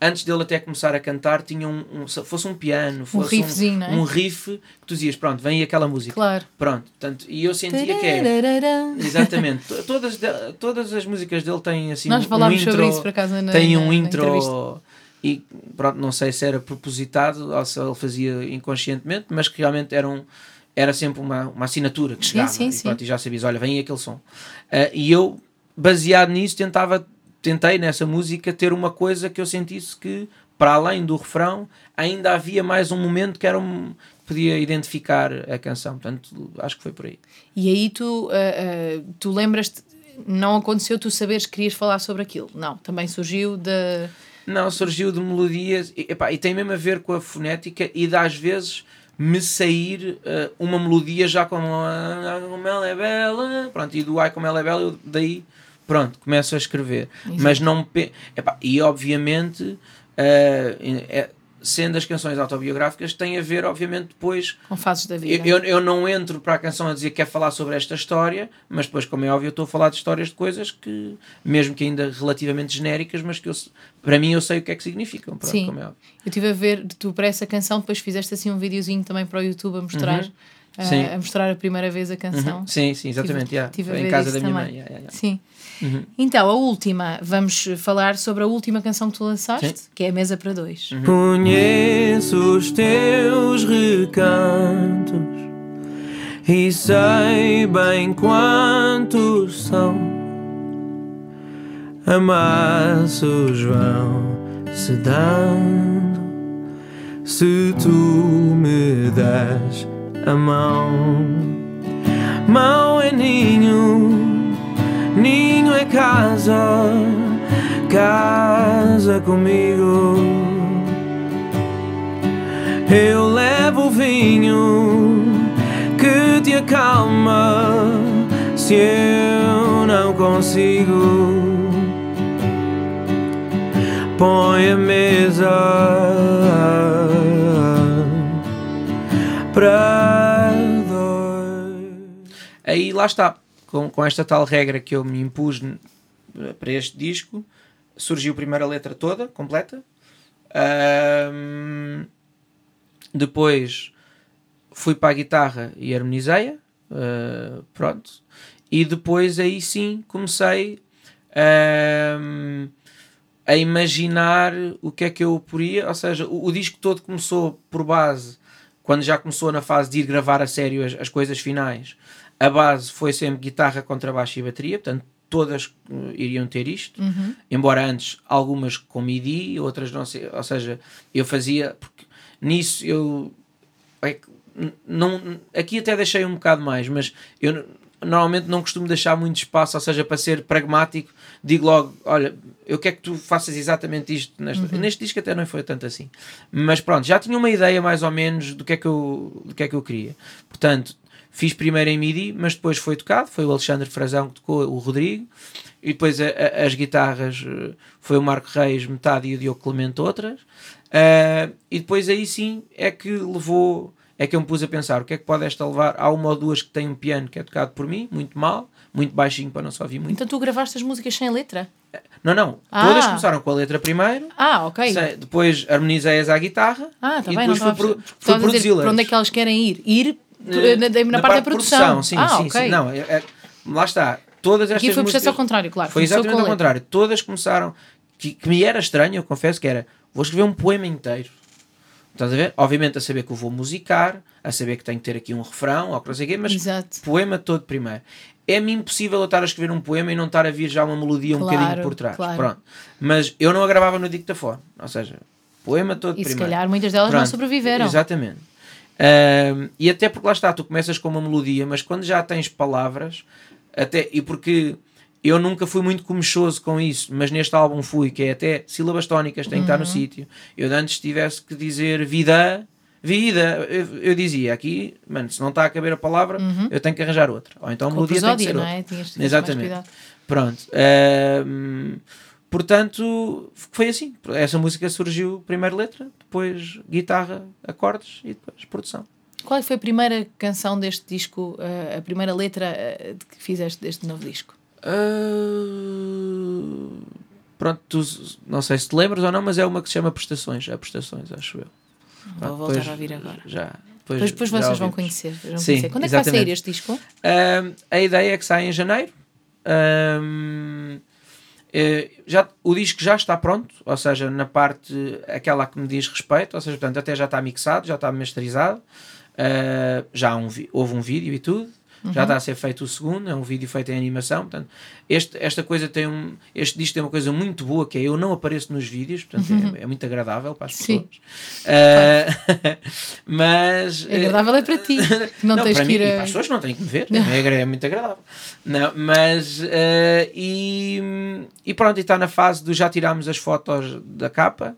antes dele até começar a cantar, tinham um, um- fosse um piano, fosse riffzinho, não é? um riff que tu dizias, pronto, vem aquela música. Claro. Pronto, portanto, e eu sentia que é. Exatamente, to- todas, todas as músicas dele têm assim Nós um falámos intro, sobre isso por acaso na, tem na- um na intro e pronto, não sei se era propositado ou se ele fazia inconscientemente, mas que realmente era, um, era sempre uma, uma assinatura que Sim, chegava sim, e, sim. pronto, e já sabias, olha, vem aquele som. Ah, e eu, baseado nisso, tentava, tentei nessa música ter uma coisa que eu sentisse que, para além do refrão, ainda havia mais um momento que era um, podia identificar a canção. Portanto, acho que foi por aí. E aí tu, ah, ah, tu lembras-te, não aconteceu tu saberes que querias falar sobre aquilo. Não, também surgiu de. Não, surgiu de melodias e, epá, e tem mesmo a ver com a fonética e de às vezes me sair eh, uma melodia já como "Ah, como ela é bela, pronto, e do ai como ela é bela, eu daí pronto, começo a escrever. Mas não epá, e obviamente eh, é- sendo as canções autobiográficas tem a ver obviamente depois com fases da vida. eu, eu, não entro para a canção a dizer que quer falar sobre esta história, mas depois, como é óbvio, eu estou a falar de histórias de coisas que, mesmo que ainda relativamente genéricas, mas que eu, para mim eu sei o que é que significam. Pronto, Sim. como é óbvio. Eu estive a ver, tu para essa canção, depois fizeste assim um videozinho também para o YouTube a mostrar, ah, Sim. a mostrar a primeira vez a canção. Uhum. Sim, sim, exatamente. Tive- yeah. tive a em casa da minha também. mãe. yeah, yeah. Sim. Uhum. Então, a última, vamos falar sobre a última canção que tu lançaste, Sim. que é a Mesa para Dois. Uhum. Conheço os teus recantos e sei bem quantos são. Amassos vão se dando se tu me das a mão. Mão é ninho, ninho é casa, casa comigo. Eu levo o vinho que te acalma se eu não consigo. Põe a mesa para dois. Aí lá está. Com, com esta tal regra que eu me impus para este disco, surgiu a letra toda, completa. Ahm, depois fui para a guitarra e harmonizei-a. ah, pronto. E depois aí sim comecei a imaginar o que é que eu poria. Ou seja, o, o disco todo começou por base, quando já começou na fase de ir gravar a sério as, as coisas finais. A base foi sempre guitarra, contrabaixo e bateria, portanto todas eh, iriam ter isto. Uhum. embora antes algumas com MIDI, outras não sei, ou seja, eu fazia porque nisso eu é não, aqui até deixei um bocado mais, mas eu normalmente não costumo deixar muito espaço, ou seja, para ser pragmático, digo logo, olha, eu quero que tu faças exatamente isto neste, neste disco até não foi tanto assim, mas pronto, já tinha uma ideia mais ou menos do que é que eu, do que é que eu queria, portanto fiz primeiro em MIDI, mas depois foi tocado, foi o Alexandre Frazão que tocou, o Rodrigo, e depois a- a- as guitarras eh, foi o Marco Reis metade e o Diogo Clemente outras, Ah, e depois aí sim é que levou, é que eu me pus a pensar o que é que pode esta levar, há uma ou duas que têm um piano que é tocado por mim, muito mal, muito baixinho para não se ouvir muito. Então tu gravaste as músicas sem letra? Não, não, Ah. todas começaram com a letra primeiro, Ah, ok. depois harmonizei-as à guitarra, Ah, tá e bem, não depois fui, pro, fui produzi-las. para onde é que elas querem ir? Ir Eh, na, na- na parte da de produção. sim, ah, sim, ok. sim. Não, é- é- lá está. Todas estas Aqui foi processo músicas- ao contrário, claro. Foi exatamente ao contrário. Todas começaram. Que, que me era estranho, eu confesso que era. Vou escrever um poema inteiro. Estás a ver? Obviamente a saber que eu vou musicar, a saber que tenho que ter aqui um refrão, ou que não sei o quê, mas Exato. poema todo primeiro. É-me impossível eu estar a escrever um poema e não estar a vir já uma melodia um Claro, bocadinho por trás. claro. Pronto. Mas eu não a gravava no dictafone. Ou seja, poema todo E se primeiro. calhar muitas delas não Pronto, sobreviveram. Exatamente. E até porque lá está, tu começas com uma melodia, mas quando já tens palavras, até, e porque eu nunca fui muito comichoso com isso, mas neste álbum fui, que é até sílabas tónicas, tem que estar no Uhum. sítio. Eu antes tivesse que dizer vida, vida, eu, eu dizia aqui, mano, se não está a caber a palavra, eu tenho que arranjar outra. Ou então Uhum. Com a melodia tem que prosódia, ser não outra. é? Exatamente. Pronto. Ahm, portanto, foi assim. Essa música surgiu primeiro letra, depois guitarra, acordes e depois produção. Qual é foi a primeira canção deste disco, eh, a primeira letra eh, que fizeste deste novo disco? Ah, pronto, tu, não sei se te lembras ou não, mas é uma que se chama Prestações. É Prestações, acho eu. Vou Pronto, voltar depois a ouvir agora. Já. Depois, depois já vocês vão conhecer. vão Sim, conhecer. Quando é que vai sair exatamente. este disco? Ahm, a ideia é que saia em janeiro. Ahm, eh, já, o disco já está pronto, ou seja, na parte aquela que me diz respeito, ou seja, portanto, até já está mixado, já está masterizado, ah, já um, houve um vídeo e tudo. Já está a ser feito o segundo, é um vídeo feito em animação. Portanto, este, esta coisa tem um. Este disco tem uma coisa muito boa que é eu não apareço nos vídeos, portanto é, é muito agradável para as Sim. pessoas. Ah, mas. É agradável é para ti, que não, tens para que mim, ir e para a... as pessoas não têm que me ver, é, é muito agradável. Não, mas, eh, e, e pronto, e está na fase do já tirámos as fotos da capa.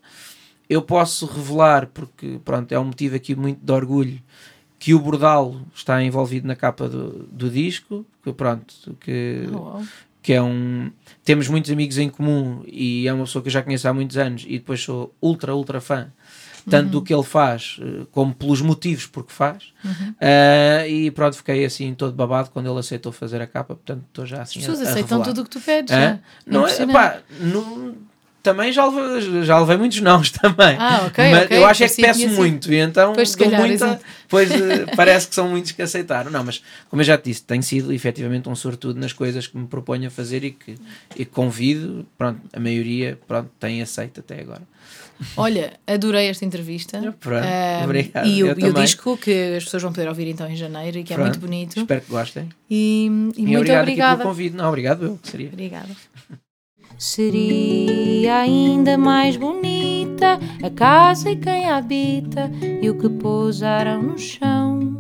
Eu posso revelar, porque pronto, é um motivo aqui muito de orgulho, que o Bordalo está envolvido na capa do, do disco, que pronto, que, Oh, que é um. Temos muitos amigos em comum e é uma pessoa que eu já conheço há muitos anos e depois sou ultra, ultra fã, tanto do que ele faz eh, como pelos motivos porque faz. Ah, e pronto, fiquei assim todo babado quando ele aceitou fazer a capa, portanto estou já As assim. pessoas a, a aceitam revelar. tudo o que tu pedes. Não é, Impressionante. pá, não- também já levei, já levei muitos nãos também. Ah, ok, Mas ok, eu acho é que peço sido. muito e então Pois, calhar, muita, pois eh, parece que são muitos que aceitaram. Não, mas como eu já te disse, tenho sido efetivamente um sortudo nas coisas que me proponho a fazer e que, e convido. Pronto, a maioria pronto, tem aceito até agora. Olha, adorei esta entrevista. Pronto, obrigado, E, o, e o disco que as pessoas vão poder ouvir então em janeiro e que é Pronto, muito bonito. Espero que gostem. E, e E, muito obrigado aqui obrigada. pelo convite. Não, obrigado eu, que seria. Obrigada. Seria ainda mais bonita a casa e quem a habita e o que pousaram no chão.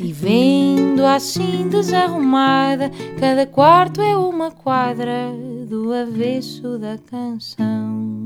E vendo assim desarrumada, cada quarto é uma quadra do avesso da canção.